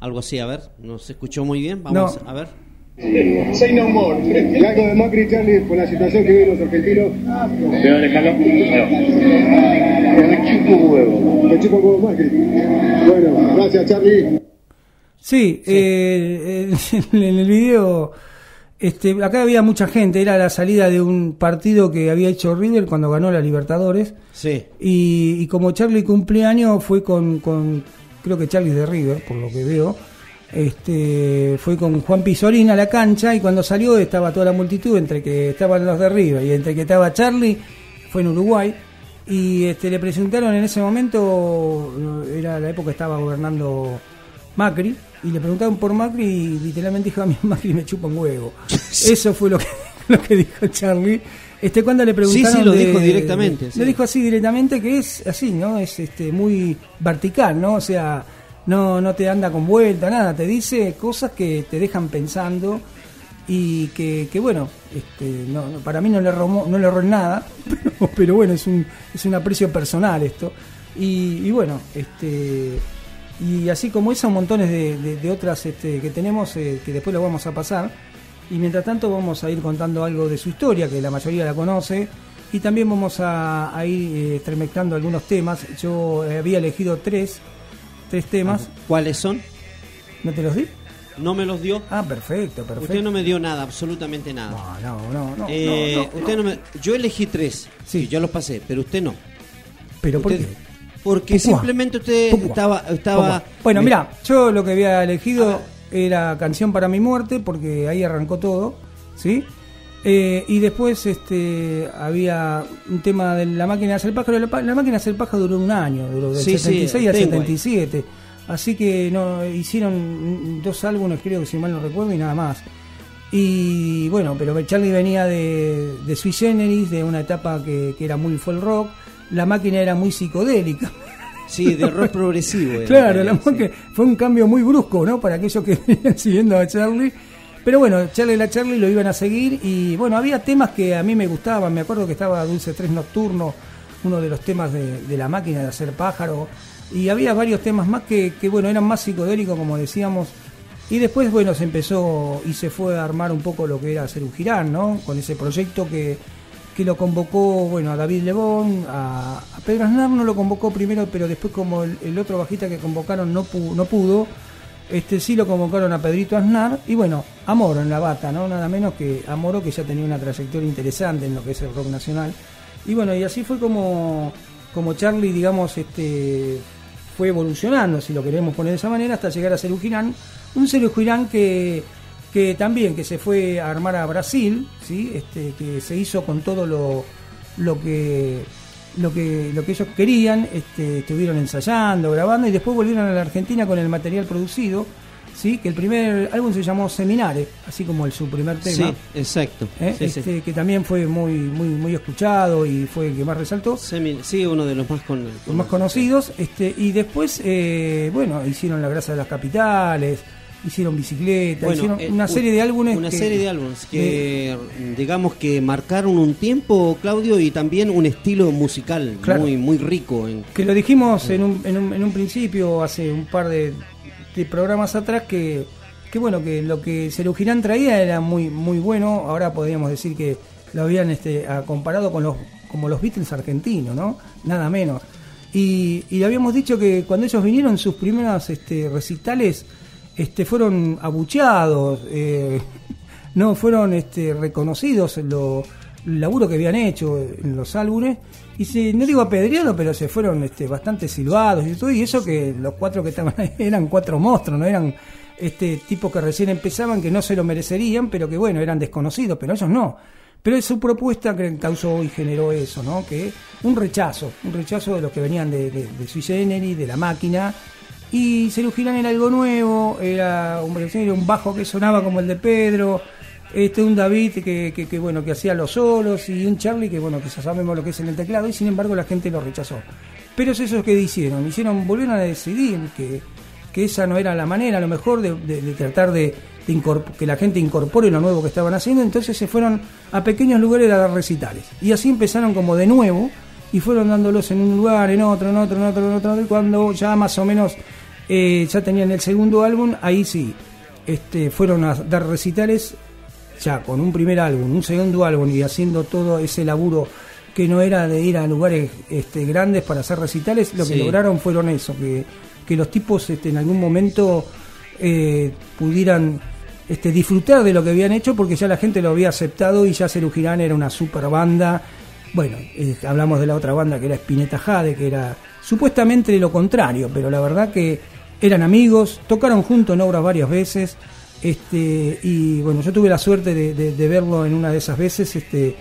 Algo así, a ver. No se escuchó muy bien. Vamos a ver. Say no more. Ya con Macri, Charlie, con la situación que viven los argentinos. ¿De dónde, Carlos? Me chupo huevo. Me chupo huevo Macri. Bueno, gracias, Charlie. Sí, eh, eh, en el video, este, acá había mucha gente, era la salida de un partido que había hecho River cuando ganó la Libertadores. Sí. Y, y como Charlie cumpleaños fue con, con, creo que Charlie de River, por lo que veo, este, fue con Juan Pizorín a la cancha y cuando salió estaba toda la multitud, entre que estaban los de River y entre que estaba Charlie, fue en Uruguay. Y este, le presentaron en ese momento, era la época que estaba gobernando Macri, y le preguntaron por Macri y literalmente dijo a mí Macri me chupa un huevo. Eso fue lo que, lo que dijo Charlie. Este, cuando le preguntaron Sí, sí, lo de- dijo directamente, de- sí. Lo dijo así directamente que es así, ¿no? Es este muy vertical, ¿no? O sea, no, no te anda con vuelta, nada, te dice cosas que te dejan pensando y que, que bueno, este, no, para mí no le erró, no le erró nada, pero, pero bueno, es un, es un aprecio personal esto. Y, y bueno, este y así como esas montones de, otras este, que tenemos eh, que después lo vamos a pasar. Y mientras tanto vamos a ir contando algo de su historia que la mayoría la conoce. Y también vamos a, ir eh, algunos temas. Yo había elegido tres tres temas ¿Cuáles son? ¿no te los di? No me los dio. ah perfecto perfecto Usted no me dio nada, absolutamente nada. no no no, Eh, no, no, usted no me- yo elegí tres, sí. yo los pasé, pero usted no. pero ¿por Usted- qué? Porque simplemente usted estaba, estaba. Bueno, mira, yo lo que había elegido era Canción para mi muerte, porque ahí arrancó todo, ¿sí? Eh, y después este había un tema de la máquina de hacer paja. La, la máquina de hacer paja duró un año, duró del Sí, sí, 76 al tengo ahí. 77. Así que no hicieron dos álbumes, creo que si mal no recuerdo, y nada más. Y bueno, pero Charlie venía de, de Sui Generis, de una etapa que, que era muy folk rock. La máquina era muy psicodélica. Sí, de rock progresivo. Claro, la sí. máquina fue un cambio muy brusco, ¿no? Para aquellos que venían siguiendo a Charlie. Pero bueno, Charlie la Charlie lo iban a seguir y bueno, había temas que a mí me gustaban. Me acuerdo que estaba Dulce 3 Nocturno, uno de los temas de, la máquina de hacer pájaro. Y había varios temas más que, bueno, eran más psicodélicos, como decíamos. Y después, bueno, se empezó y se fue a armar un poco lo que era hacer un girán, ¿no? Con ese proyecto que, que lo convocó, bueno, a David Lebón, a, a Pedro Aznar no lo convocó primero, pero después como el, otro bajista que convocaron no, no pudo, este sí lo convocaron a Pedrito Aznar y bueno, a en la bata, ¿no? Nada menos que a que ya tenía una trayectoria interesante en lo que es el rock nacional. Y bueno, y así fue como, como Charlie, digamos, este fue evolucionando, si lo queremos poner de esa manera, hasta llegar a Serú Girán. Un Serú Girán que, que también que se fue a armar a Brasil, ¿sí? este, que se hizo con todo lo, lo que lo que lo que ellos querían, este, estuvieron ensayando, grabando y después volvieron a la Argentina con el material producido, sí, que el primer álbum se llamó Seminare, así como el su primer tema. Sí, exacto. ¿eh? Sí, sí. este, que también fue muy muy muy escuchado y fue el que más resaltó Semi- sí, uno de los más, con, los más conocidos este y después eh, bueno hicieron la grasa de las capitales hicieron bicicleta Bueno, hicieron eh, una un- serie de álbumes Una que- serie de álbumes que, digamos que marcaron un tiempo, Claudio, y también un estilo musical Claro. muy muy rico. En, que lo dijimos en un, en un, en un principio hace un par de, de programas atrás que, que bueno que lo que Girán traía era muy muy bueno ahora podríamos decir que lo habían este comparado con los como los Beatles argentinos no nada menos y, y habíamos dicho que cuando ellos vinieron sus primeros este, recitales este fueron abucheados eh, no fueron este, reconocidos lo, el laburo que habían hecho en los álbumes. Y se, no digo apedreados pero se fueron este, bastante silbados y todo y eso que los cuatro que estaban ahí eran cuatro monstruos no eran este tipos que recién empezaban que no se lo merecerían pero que bueno eran desconocidos pero ellos no. Pero es su propuesta que causó y generó eso no que un rechazo un rechazo de los que venían de, de, de Sui de la máquina y Cerú Girán era algo nuevo, era un, era un bajo que sonaba como el de Pedro, este un David que, que, que, bueno que hacía los solos y un Charlie que bueno que sabemos lo que es en el teclado y sin embargo la gente lo rechazó. Pero es eso que hicieron, hicieron, volvieron a decidir que, que esa no era la manera a lo mejor de, de- de tratar de, de que la gente incorpore lo nuevo que estaban haciendo, entonces se fueron a pequeños lugares a dar recitales. Y así empezaron como de nuevo y fueron dándolos en un lugar, en otro, en otro, en otro, en otro, y cuando ya más o menos eh, ya tenían el segundo álbum, ahí sí, este, fueron a dar recitales ya con un primer álbum, un segundo álbum y haciendo todo ese laburo que no era de ir a lugares este, grandes para hacer recitales, lo que Sí. lograron fueron eso, que, que los tipos este, en algún momento eh, pudieran este, disfrutar de lo que habían hecho porque ya la gente lo había aceptado y ya Cerú Girán era una super banda. Bueno, eh, hablamos de la otra banda que era Spinetta Jade, que era supuestamente lo contrario, pero la verdad que eran amigos, tocaron juntos en obras varias veces. Este, y bueno, yo tuve la suerte de, verlo en una de esas veces este,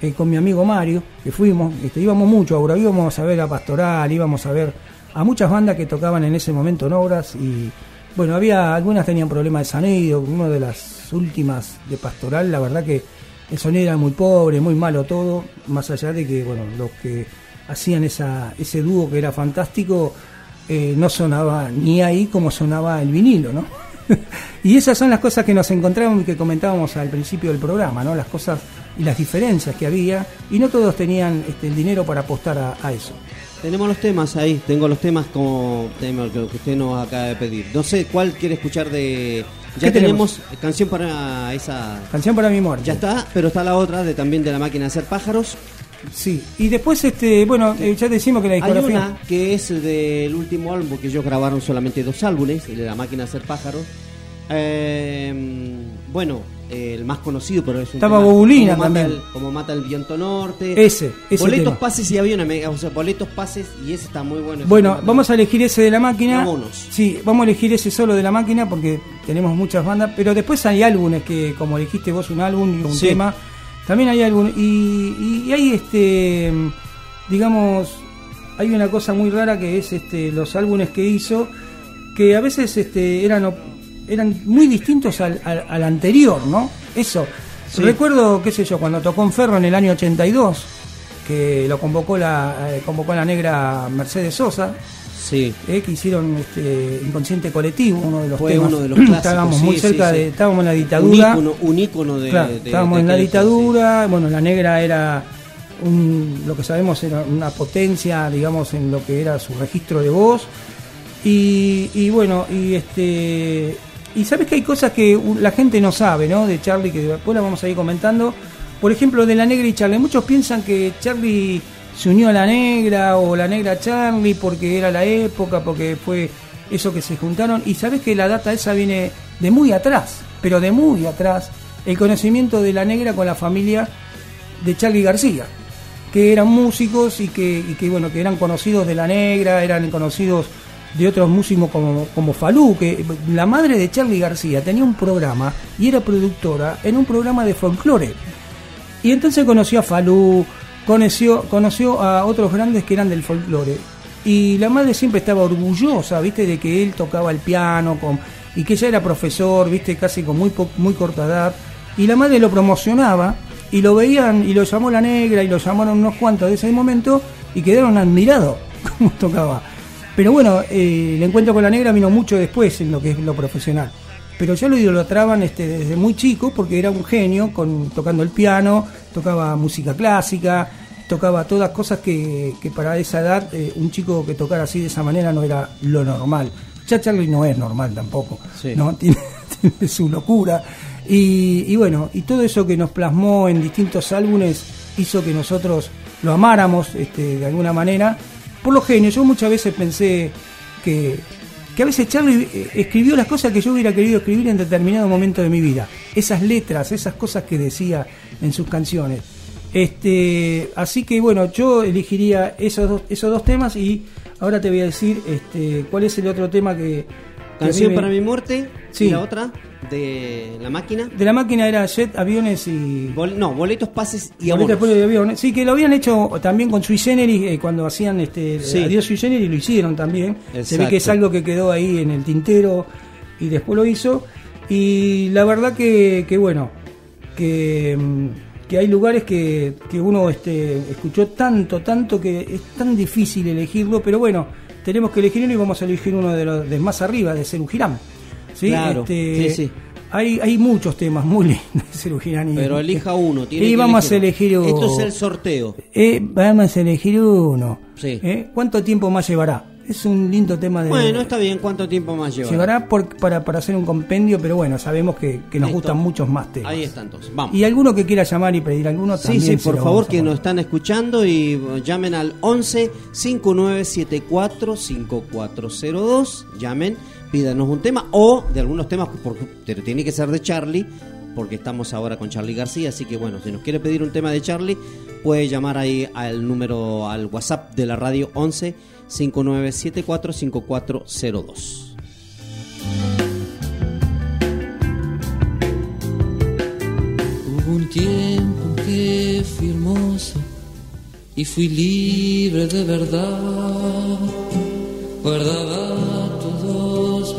eh, con mi amigo Mario, que fuimos, este, íbamos mucho, ahora íbamos a ver a Pastoral, íbamos a ver a muchas bandas que tocaban en ese momento en obras y bueno, había algunas tenían problemas de sonido, una de las últimas de Pastoral, la verdad que el sonido era muy pobre, muy malo todo, más allá de que bueno, los que hacían ese dúo que era fantástico, eh, no sonaba ni ahí como sonaba el vinilo, ¿no? y esas son las cosas que nos encontramos y que comentábamos al principio del programa, ¿no? Las cosas y las diferencias que había y no todos tenían este, el dinero para apostar a, eso. Tenemos los temas ahí, tengo los temas como tema que usted nos acaba de pedir. No sé cuál quiere escuchar de. Ya ¿Qué tenemos? tenemos canción para esa. Canción para mi muerte. Ya está, pero está la otra de también de la máquina de hacer pájaros. Sí, y después, este, bueno, eh, ya decimos que la Hay discografía. una que es del último álbum, porque ellos grabaron solamente dos álbumes, el de la máquina de hacer pájaros. Eh, bueno, eh, el más conocido, pero es un Estaba tema, Bobulina como mata también. el- como mata el viento norte. Ese, ese Boletos, tema. pases y aviones, o sea, boletos, pases y ese está muy bueno. Bueno, vamos a elegir ese de la máquina. Vámonos. Sí, vamos a elegir ese solo de la máquina porque tenemos muchas bandas, pero después hay álbumes que, como elegiste vos un álbum y un Sí. tema, también hay álbumes. Y, y- y hay este, digamos, hay una cosa muy rara que es este los álbumes que hizo, que a veces este eran eran muy distintos al, al- al anterior, ¿no? Eso. Sí. Recuerdo, qué sé yo, cuando tocó en Ferro en el año 82, que lo convocó la, eh, convocó la negra Mercedes Sosa, Sí. eh, que hicieron este, Inconsciente Colectivo, uno de los Fue temas. uno de los clásicos, estábamos muy sí, cerca sí. de, estábamos en la dictadura. Un ícono, un ícono de, Claro, de- estábamos de en la dictadura, bueno, la negra era un, lo que sabemos era una potencia, digamos, en lo que era su registro de voz. Y, y bueno, y este y sabes que hay cosas que la gente no sabe, ¿no? De Charlie, que después la vamos a ir comentando. Por ejemplo, de la negra y Charlie. Muchos piensan que Charlie se unió a la negra o la negra Charlie porque era la época, porque fue eso que se juntaron. Y sabes que la data esa viene de muy atrás, pero de muy atrás, el conocimiento de la negra con la familia de Charlie García, que eran músicos y que bueno, que eran conocidos de la negra, eran conocidos de otros músicos como, como Falú, que la madre de Charlie García tenía un programa y era productora en un programa de folclore. Y entonces conoció a Falú, conoció, conoció a otros grandes que eran del folclore. Y la madre siempre estaba orgullosa, viste, de que él tocaba el piano con, y que ella era profesor, viste, casi con muy, muy corta edad. Y la madre lo promocionaba y lo veían y lo llamó la negra y lo llamaron unos cuantos de ese momento y quedaron admirados cómo tocaba. Pero bueno, eh, el encuentro con la negra vino mucho después en lo que es lo profesional. Pero ya lo idolatraban este, desde muy chico porque era un genio con, tocando el piano, tocaba música clásica, tocaba todas cosas que, que para esa edad eh, un chico que tocara así de esa manera no era lo normal. Ya Charlie no es normal tampoco, ¿no? Tiene, tiene su locura. Y, y bueno, y todo eso que nos plasmó en distintos álbumes hizo que nosotros lo amáramos este, de alguna manera. Por los genios, yo muchas veces pensé que, que a veces Charlie eh, escribió las cosas que yo hubiera querido escribir en determinado momento de mi vida. Esas letras, esas cosas que decía en sus canciones. Este, así que bueno, yo elegiría esos dos, esos dos temas y ahora te voy a decir este, cuál es el otro tema que... Canción me- para mi muerte. Sí. Y la otra de la máquina. De la máquina era jet, aviones y... Bol- no, boletos, pases y Boletos abonos. de avión. Sí, que lo habían hecho también con Sui Generis eh, cuando hacían este Sí. Adiós Sui Generis, lo hicieron también. Se ve que es algo que quedó ahí en el tintero y después lo hizo. Y la verdad que, que bueno, que, mm, que hay lugares que, que uno este, escuchó tanto, tanto que es tan difícil elegirlo, pero bueno, tenemos que elegir uno y vamos a elegir uno de los de más arriba, de Ceru Girán. ¿Sí? Claro, Este, sí, sí. Hay, hay muchos temas muy lindos de Pero elija uno. Tiene y que vamos a elegir uno. Esto es el sorteo. Eh, vamos a elegir uno. Sí. ¿Eh? ¿Cuánto tiempo más llevará? Es un lindo tema de... Bueno, está bien. ¿Cuánto tiempo más lleva? Llevará por- para, para hacer un compendio, pero bueno, sabemos que, que nos Listo. gustan muchos más temas. Ahí está entonces. Vamos. Y alguno que quiera llamar y pedir alguno Sí, también. sí, por favor, que nos están escuchando y llamen al 11 5974 5402. Llamen, pídanos un tema o de algunos temas, porque, pero tiene que ser de Charlie, porque estamos ahora con Charlie García. Así que bueno, si nos quiere pedir un tema de Charlie, puede llamar ahí al número, al WhatsApp de la radio 11 5974 5402. Hubo un tiempo que fui hermoso y fui libre de verdad. Guardaba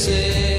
say.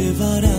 Llevaré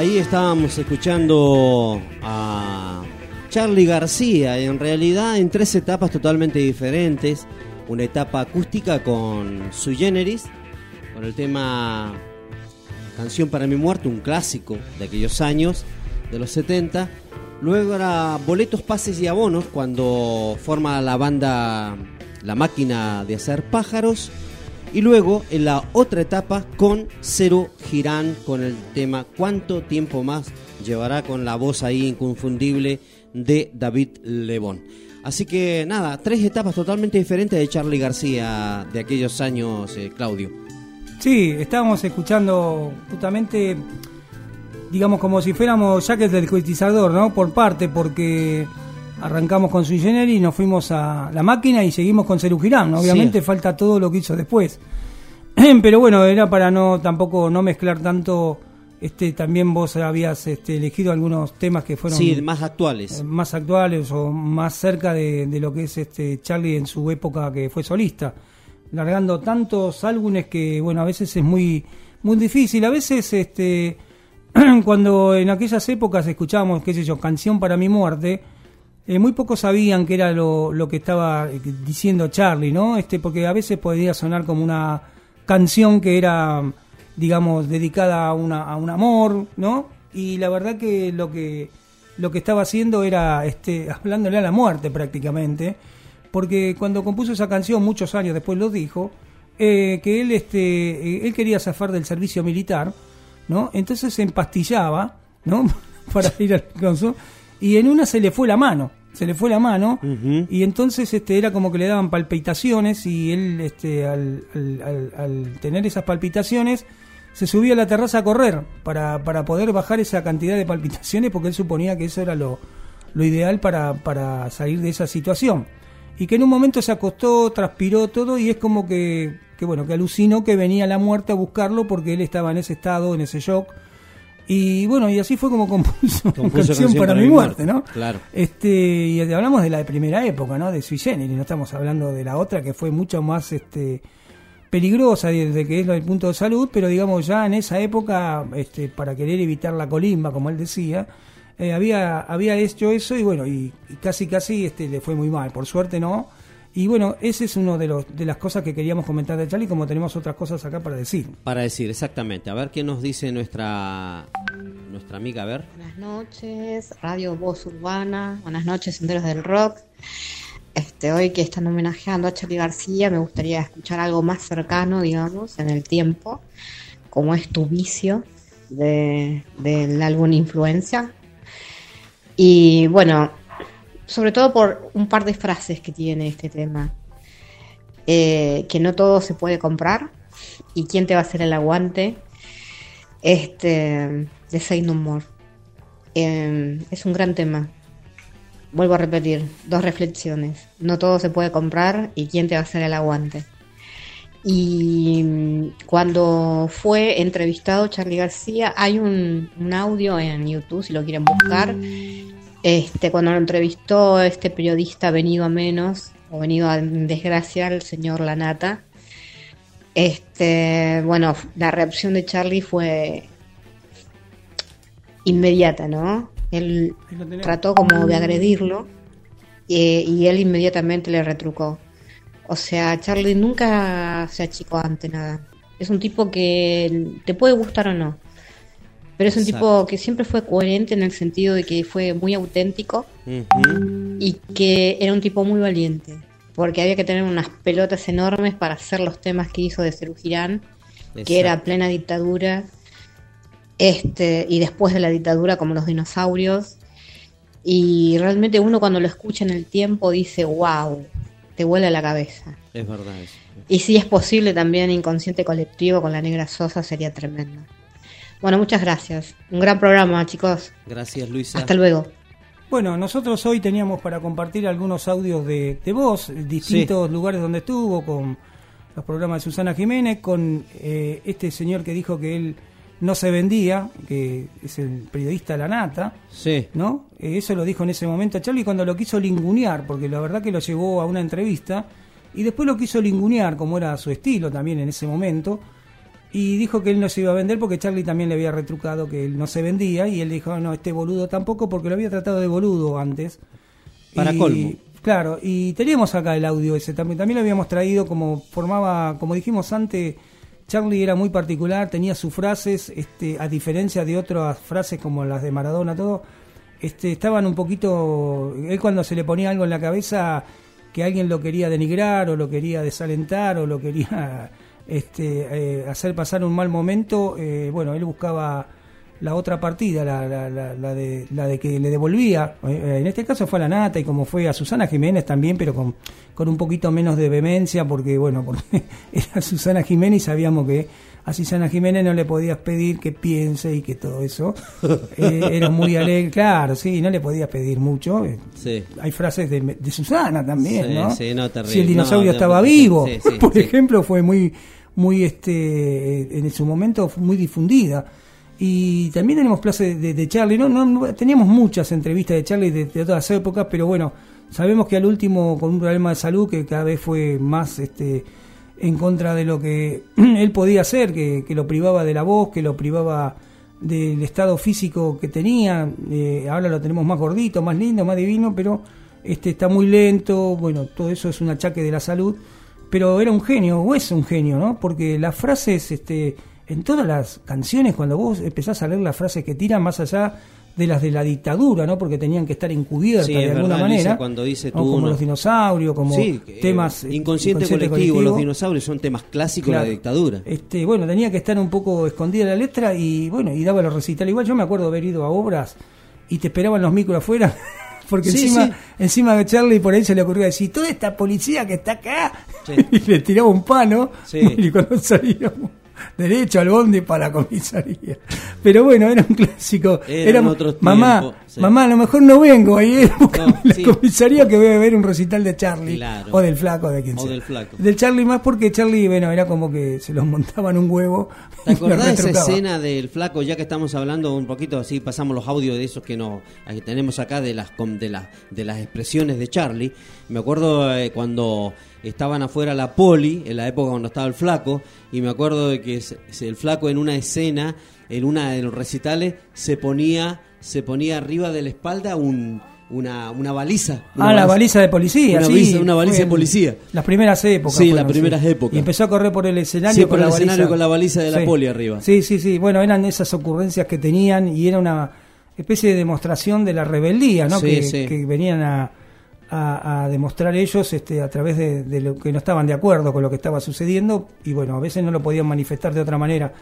ahí estábamos escuchando a Charlie García, en realidad en tres etapas totalmente diferentes. Una etapa acústica con Sui Generis, con el tema Canción para mi muerte, un clásico de aquellos años, de los 70. Luego era Boletos, Pases y Abonos, cuando forma la banda La Máquina de Hacer Pájaros. Y luego en la otra etapa con Cero Girán con el tema ¿Cuánto tiempo más llevará con la voz ahí inconfundible de David Lebón? Así que nada, tres etapas totalmente diferentes de Charlie García de aquellos años, eh, Claudio. Sí, estábamos escuchando justamente, digamos, como si fuéramos Jacques del Coetizador, ¿no? Por parte, porque arrancamos con Generis y nos fuimos a la máquina y seguimos con Ceru Girán. ¿no? Obviamente Sí. falta todo lo que hizo después. Pero bueno, era para no tampoco no mezclar tanto. Este, también vos habías este, elegido algunos temas que fueron Sí, más actuales. eh, más actuales o más cerca de, de lo que es este Charlie en su época que fue solista, largando tantos álbumes que bueno a veces es muy muy difícil, a veces este cuando en aquellas épocas escuchábamos qué sé yo canción para mi muerte eh, muy pocos sabían que era lo, lo que estaba eh, diciendo Charlie, ¿no? Este, porque a veces podía sonar como una canción que era, digamos, dedicada a, una, a un amor, ¿no? Y la verdad que lo que lo que estaba haciendo era este, hablándole a la muerte prácticamente, porque cuando compuso esa canción, muchos años después lo dijo, eh, que él, este, eh, él quería zafar del servicio militar, ¿no? Entonces se empastillaba, ¿no? Para ir al consumo, y en una se le fue la mano, se le fue la mano y entonces este era como que le daban palpitaciones y él este al, al- al- al tener esas palpitaciones se subía a la terraza a correr para, para poder bajar esa cantidad de palpitaciones porque él suponía que eso era lo, lo ideal para, para salir de esa situación y que en un momento se acostó, transpiró todo y es como que, que bueno, que alucinó que venía la muerte a buscarlo porque él estaba en ese estado, en ese shock. Y bueno, y así fue como compuso, Compuso canción, para, mi muerte, ¿no? Claro. Este, y hablamos de la primera época, ¿no? De Sui Generis, no estamos hablando de la otra que fue mucho más este peligrosa desde que es lo del punto de salud, pero digamos ya en esa época, este, para querer evitar la colimba, como él decía, eh, había, había hecho eso y bueno, y, y casi casi este, le fue muy mal, por suerte no. Y bueno, ese es uno de, los, de las cosas que queríamos comentar de Charlie, como tenemos otras cosas acá para decir. Para decir, exactamente. A ver qué nos dice nuestra nuestra amiga, a ver. Buenas noches, Radio Voz Urbana, buenas noches, Senderos del Rock. Este, hoy que están homenajeando a Charlie García, me gustaría escuchar algo más cercano, digamos, en el tiempo, como es tu vicio de, del álbum Influencia. Y bueno, sobre todo por un par de frases que tiene este tema. Eh, que no todo se puede comprar y quién te va a hacer el aguante. Este, de Say No More. Eh, es un gran tema. Vuelvo a repetir, dos reflexiones. No todo se puede comprar y quién te va a hacer el aguante. Y mm, cuando fue entrevistado Charlie García, hay un audio en YouTube, si lo quieren buscar. Este, cuando lo entrevistó este periodista venido a menos, o venido a desgracia, el señor Lanata. Este, bueno, la reacción de Charlie fue inmediata, ¿no? Él trató como de agredirlo eh, y él inmediatamente le retrucó. O sea, Charlie nunca se achicó ante nada. Es un tipo que te puede gustar o no, pero es un Exacto. tipo que siempre fue coherente en el sentido de que fue muy auténtico y que era un tipo muy valiente, porque había que tener unas pelotas enormes para hacer los temas que hizo de Cerú Girán, que era plena dictadura, este, y después de la dictadura como los dinosaurios. Y realmente uno cuando lo escucha en el tiempo dice, wow, te vuela la cabeza. Es verdad eso. Y si es posible también inconsciente colectivo con la negra Sosa sería tremendo. Bueno, muchas gracias. Un gran programa, chicos. Gracias, Luisa. Hasta luego. Bueno, nosotros hoy teníamos para compartir algunos audios de, de voz, distintos lugares donde estuvo, con los programas de Susana Jiménez, con eh, este señor que dijo que él no se vendía, que es el periodista La Nata, Sí. ¿no? Eh, eso lo dijo en ese momento a Charlie cuando lo quiso lingunear, porque la verdad que lo llevó a una entrevista y después lo quiso lingunear, como era su estilo también en ese momento, y dijo que él no se iba a vender porque Charlie también le había retrucado que él no se vendía y él dijo, no, este boludo tampoco porque lo había tratado de boludo antes. Para Y- colmo. Claro, y teníamos acá el audio ese también, también lo habíamos traído como formaba, como dijimos antes, Charlie era muy particular, tenía sus frases, este, a diferencia de otras frases como las de Maradona, todo, este, estaban un poquito, él cuando se le ponía algo en la cabeza que alguien lo quería denigrar o lo quería desalentar o lo quería este, eh, hacer pasar un mal momento, eh, bueno, él buscaba la otra partida, la, la, la, la de, la de que le devolvía, eh, en este caso fue a la Nata y como fue a Susana Jiménez también, pero con, con un poquito menos de vehemencia, porque bueno, porque era Susana Jiménez y sabíamos que a Susana Jiménez no le podías pedir que piense y que todo eso. Eh, era muy alegre, claro, sí, no le podías pedir mucho. Sí. Hay frases de, de Susana también, Sí, ¿no? sí, no, si el dinosaurio No, estaba vivo, por ejemplo, fue muy, muy, este, en su momento muy difundida. Y también tenemos clases de, de Charlie, ¿no? No, no- teníamos muchas entrevistas de Charlie de, de todas épocas, pero bueno, sabemos que al último con un problema de salud que cada vez fue más este en contra de lo que él podía hacer, que, que lo privaba de la voz, que lo privaba del estado físico que tenía, eh, ahora lo tenemos más gordito, más lindo, más divino, pero este está muy lento, bueno, todo eso es un achaque de la salud, pero era un genio, o es un genio, ¿no? Porque las frases, este, en todas las canciones, cuando vos empezás a leer las frases que tiran más allá de las de la dictadura, ¿no? Porque tenían que estar encubiertas Sí, de es alguna verdad, manera. cuando dice como los dinosaurios, como Sí, temas eh, inconsciente, colectivo, los dinosaurios son temas clásicos de la dictadura. Este, bueno, tenía que estar un poco escondida la letra y bueno, y daba los recitales. Igual yo me acuerdo haber ido a obras y te esperaban los micros afuera porque Sí, encima, sí. encima de Charlie por ahí se le ocurrió decir, toda esta policía que está acá, y le tiraba un palo, Sí. y cuando salíamos derecho al bondi para la comisaría. Pero bueno, era un clásico. Eran Era, otros mamá, tiempos, sí. mamá, a lo mejor no vengo ahí, buscame la sí. comisaría que voy a ver un recital de Charlie, Claro. o del flaco, de quien O sea. del flaco. Del Charlie más porque Charlie, bueno, era como que se los montaban un huevo. ¿Te acordás de esa escena del flaco? Ya que estamos hablando un poquito así, pasamos los audios de esos que no que tenemos acá de las de las de las expresiones de Charlie. Me acuerdo eh, cuando estaban afuera la poli, en la época cuando estaba el flaco, y me acuerdo de que el flaco en una escena, en una de los recitales, se ponía se ponía arriba de la espalda un una, una baliza. Una Ah, la baliza de policía, Una sí. baliza, una baliza de policía. Las primeras épocas. Sí, las primeras épocas. Y empezó a correr por el escenario Sí, con por la el baliza. escenario con la baliza de la Sí. poli arriba. Sí, sí, sí. Bueno, eran esas ocurrencias que tenían y era una especie de demostración de la rebeldía, ¿no? Que, que venían a, a- a demostrar ellos este, a través de, de lo que no estaban de acuerdo con lo que estaba sucediendo y bueno, a veces no lo podían manifestar de otra manera.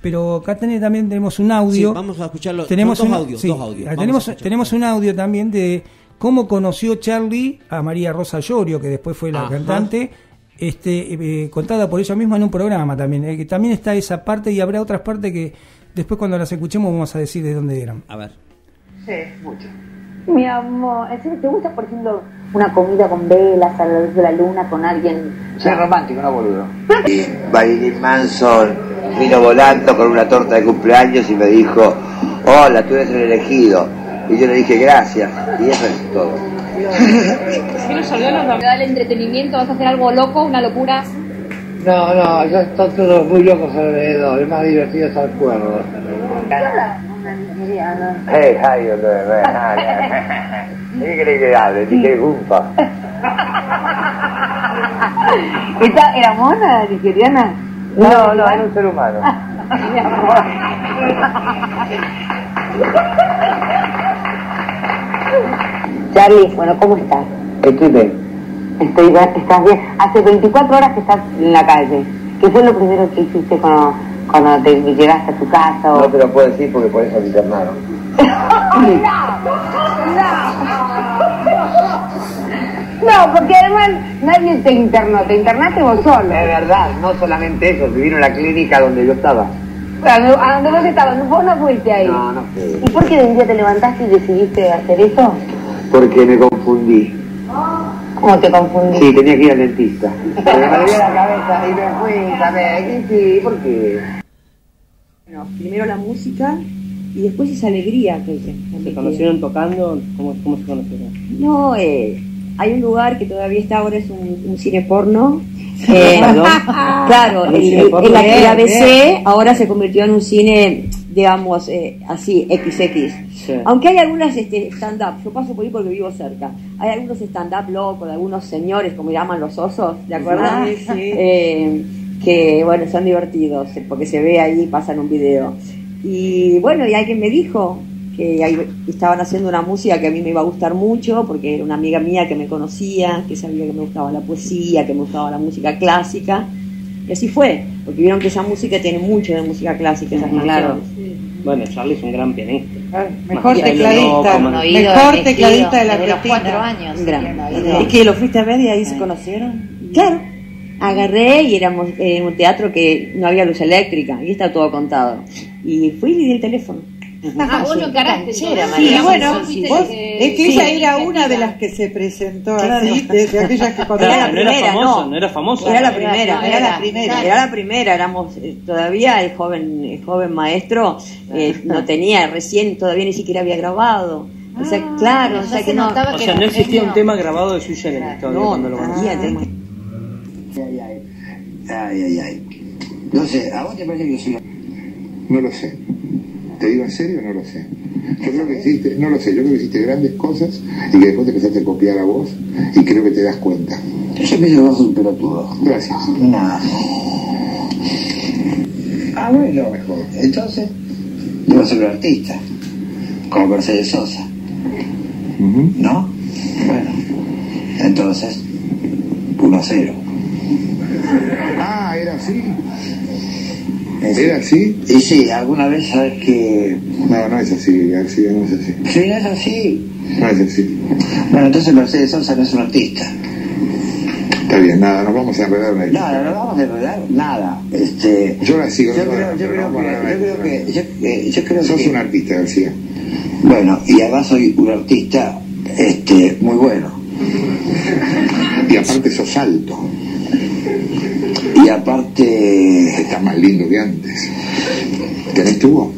Pero acá tenés- también tenemos un audio. Sí, vamos a escucharlo. Tenemos dos un, audios, sí, dos audios. Vamos tenemos, tenemos un audio también de cómo conoció Charlie a María Rosa Llorio, que después fue la Ajá. cantante, este, eh, contada por ella misma en un programa también. eh, que también está esa parte y habrá otras partes que después cuando las escuchemos vamos a decir de dónde eran. A ver. Sí, mucho. Mi amor, ¿en serio ¿te gusta, por ejemplo, una comida con velas a la luz de la luna con alguien? Soy romántico, no boludo. Marilyn Manson vino volando con una torta de cumpleaños y me dijo, hola, tú eres el elegido. Y yo le dije gracias. Y eso es todo. ¿Te da el entretenimiento? ¿Vas a hacer algo loco, una locura? No, no, ya están todos muy locos alrededor. El más divertido es el cuervo. Hey, how you doing, man? ¿Qué querés que hable? Ni que gumpa. ¿Esta era mona, nigeriana? No, no, era un ser humano. Charlie, bueno, ¿cómo estás? Estoy bien. Estoy bien, estás bien. Hace 24 horas que estás en la calle. ¿Qué fue lo primero que hiciste cuando, cuando te llegaste a tu casa? o- No te lo puedo decir porque por eso me internaron. No, porque además nadie te internó, te internaste vos solo. Es verdad, no solamente eso, vivieron la clínica donde yo estaba. A donde vos estabas, vos no fuiste ahí. No, no fui. ¿Y por qué de un día te levantaste y decidiste hacer eso? Porque me confundí. ¿Cómo te confundí? Sí, tenía que ir al dentista. Pero me dolía la cabeza y me fui, ¿sabes? Sí, ¿por qué? Bueno, primero la música y después esa alegría que ¿Se conocieron tocando? ¿Cómo, cómo se conocieron? No, eh, hay un lugar que todavía está ahora, es un, un cine porno. Eh, claro, ¿Un el, el- el- el ABC ahora se convirtió en un cine, digamos, eh, así, XX. Aunque hay algunas este, stand-up, yo paso por ahí porque vivo cerca. Hay algunos stand-up locos, de algunos señores, como llaman los osos, ¿de acuerdo? Ah, sí. Eh, que, bueno, son divertidos, porque se ve ahí, pasan un video. Y bueno, y alguien me dijo que ahí estaban haciendo una música que a mí me iba a gustar mucho, porque era una amiga mía que me conocía, que sabía que me gustaba la poesía, que me gustaba la música clásica. Y así fue, porque vieron que esa música tiene mucho de música clásica, esas Claro. canciones. Bueno, Charlie es un gran pianista. mejor tecladista, Mejor tecladista de la desde los cuatro años. ¿Y que lo fuiste a ver y ahí se conocieron? Claro. Agarré y éramos en un teatro que no había luz eléctrica y está todo contado. Y fui y le di el teléfono. Ah, vos lo encaraste. Sí, bueno, vos- es que sí, ella era una de las que se presentó Claro. así, de, de aquellas que Claro, Era la no era primera, famoso, no. no era famoso. Era la Era- primera, no, era la era- primera, claro. era la primera, éramos eh, todavía el joven, el joven maestro eh, no tenía recién, todavía ni siquiera había grabado. O sea, claro, o sea que no. O sea, no existía un tema grabado de Generis todavía No, cuando lo no conocí. había tema. Ay, ay, ay, ay, ay. No sé, ¿a vos te parece que yo soy No lo sé. ¿Te digo en serio? No lo sé. Yo creo que hiciste, no lo sé, yo creo que hiciste grandes cosas y que después te empezaste a copiar a vos y creo que te das cuenta. Yo vos sos un pelotudo. Gracias. Nada. Ah, bueno, mejor. Entonces, yo a ser un artista. Como Mercedes Sosa. ¿No? Bueno. Entonces, 1 a 0. Ah, era así. ¿Era así? Y sí, alguna vez sabes que. No, no es así, García, no es así. Sí, es así. No es así. Bueno, entonces Mercedes Sosa no es un artista. Está bien, nada, nos vamos a enredar en esto. Nada, no vamos a enredar nada. Este, Yo la sigo. yo no, creo, yo creo no que, yo en creo que, yo, eh, yo creo Sos que, un artista, García. bueno, y además soy un artista, este, muy bueno. Y aparte sos alto. Y aparte, Estás más lindo que antes. ¿Tenés tubo?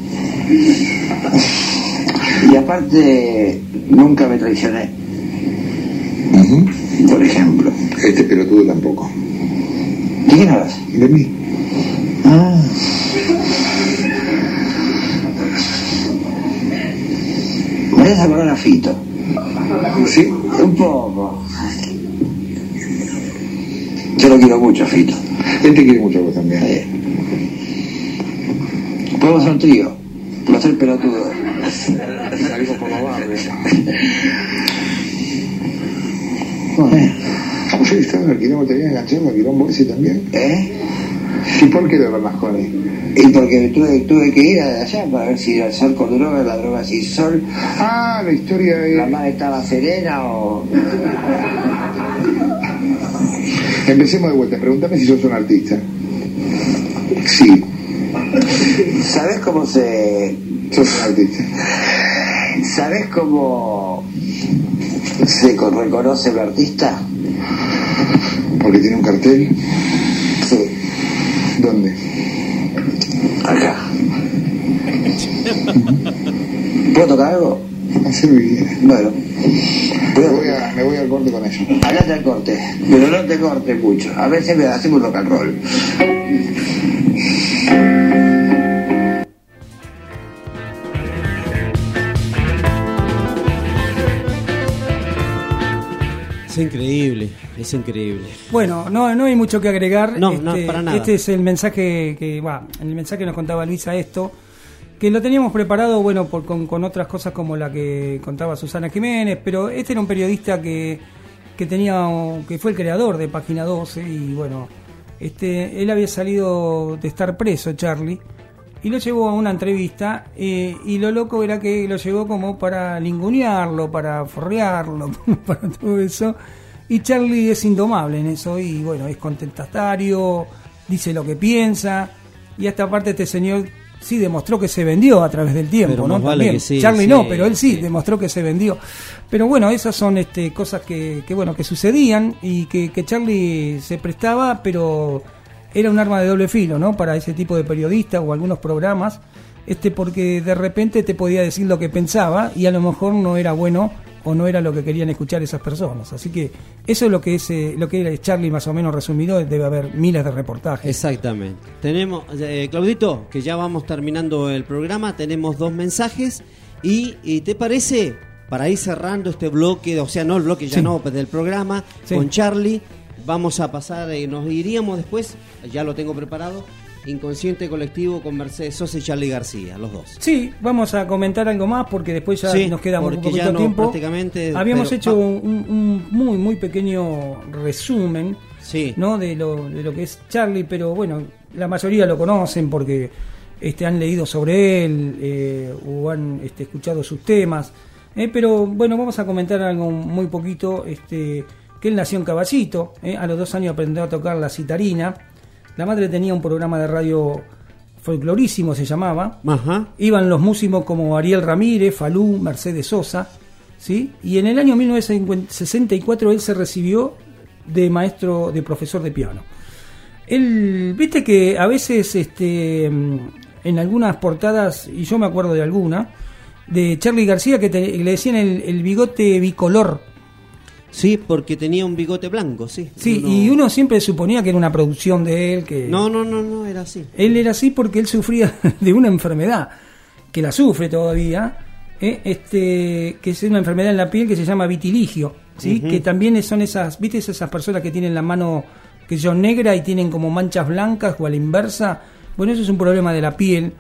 y aparte, nunca me traicioné, por ejemplo. Este pelotudo tampoco. ¿De quién hablas? De mí. Ah. Me haces acordar a Fito. ¿Sí? Un poco. Yo lo quiero mucho, Fito. Él te quiere mucho también. Podemos ser un trío. Los tres pelotudos. Salimos por los barrios. Bueno, ¿Usted estaba en el quilombo, te enganchado al quilombo ese también? ¿Eh? ¿Y por qué de Bernasconi? Y porque tuve, tuve que ir allá para ver si el sol con droga, la droga sin sol, Ah, la historia de... la mar estaba serena o... Empecemos de vuelta. Pregúntame si sos un artista. Sí, ¿Sabes cómo se... sos un artista. ¿Sabes cómo se co- reconoce el artista? Porque tiene un cartel. Sí, ¿Dónde? acá. ¿Puedo tocar algo? Vida. Bueno, Me voy, a, me voy al corte con eso. hablate al corte, pero no te cortes mucho. A veces me hacemos rock and roll. Es increíble, es increíble. Bueno, no, no hay mucho que agregar. No, no, para nada. Este es el mensaje que, va, el mensaje que nos contaba Luisa esto, que lo teníamos preparado, bueno, por, con, otras cosas como la que contaba Susana Jiménez, pero este era un periodista que, que tenía, que fue el creador de Página 12 y bueno, este, él había salido de estar preso, Charlie, y lo llevó a una entrevista eh, y lo loco era que lo llevó como para ningunearlo, para forrearlo, para todo eso. Y Charlie es indomable en eso y bueno, es contestatario, dice lo que piensa y hasta aparte este señor sí demostró que se vendió a través del tiempo, Pero ¿no? vale También. sí, Charlie sí, no, pero él sí, sí. demostró que se vendió. Pero bueno, esas son este, cosas que, que, bueno que sucedían y que, que Charlie se prestaba, pero era un arma de doble filo, ¿no? Para ese tipo de periodistas o algunos programas, este porque de repente te podía decir lo que pensaba y a lo mejor no era bueno o no era lo que querían escuchar esas personas. Así que eso es lo que es eh, lo que era Charlie más o menos resumido, debe haber miles de reportajes. Exactamente. Tenemos, eh, Claudito, que ya vamos terminando el programa, tenemos dos mensajes y, y ¿te parece? Para ir cerrando este bloque, o sea, no el bloque ya Sí. no, pues, del programa, Sí. con Charlie, vamos a pasar, eh, nos iríamos después, ya lo tengo preparado, Inconsciente Colectivo con Mercedes Sosa y Charlie García, los dos. Sí, vamos a comentar algo más porque después ya Sí, nos queda un poquito ya no, tiempo. prácticamente, Habíamos pero hecho un, un muy muy pequeño resumen, Sí. ¿no? De lo, de lo que es Charlie, pero bueno, la mayoría lo conocen porque este, han leído sobre él eh, o han este, escuchado sus temas. eh, pero bueno, vamos a comentar algo muy poquito. Este, que él nació en Caballito, eh, a los dos años aprendió a tocar la citarina. La madre tenía un programa de radio folclorísimo, se llamaba. Ajá. Iban los músicos como Ariel Ramírez, Falú, Mercedes Sosa, ¿sí? Y en el año 1964 él se recibió de maestro, de profesor de piano. Él, viste que a veces este, mm, en algunas portadas, y yo me acuerdo de alguna, de Charlie García que te- le decían el, el bigote bicolor. Sí, porque tenía un bigote blanco, sí. Sí, Uno- y uno siempre suponía que era una producción de él, que... No, no, no, no, era así. Él era así porque él sufría de una enfermedad, que la sufre todavía, ¿eh? este, que es una enfermedad en la piel que se llama vitiligio, ¿sí? Que también son esas, ¿viste esas personas que tienen la mano que son negra y tienen como manchas blancas o a la inversa? Bueno, eso es un problema de la piel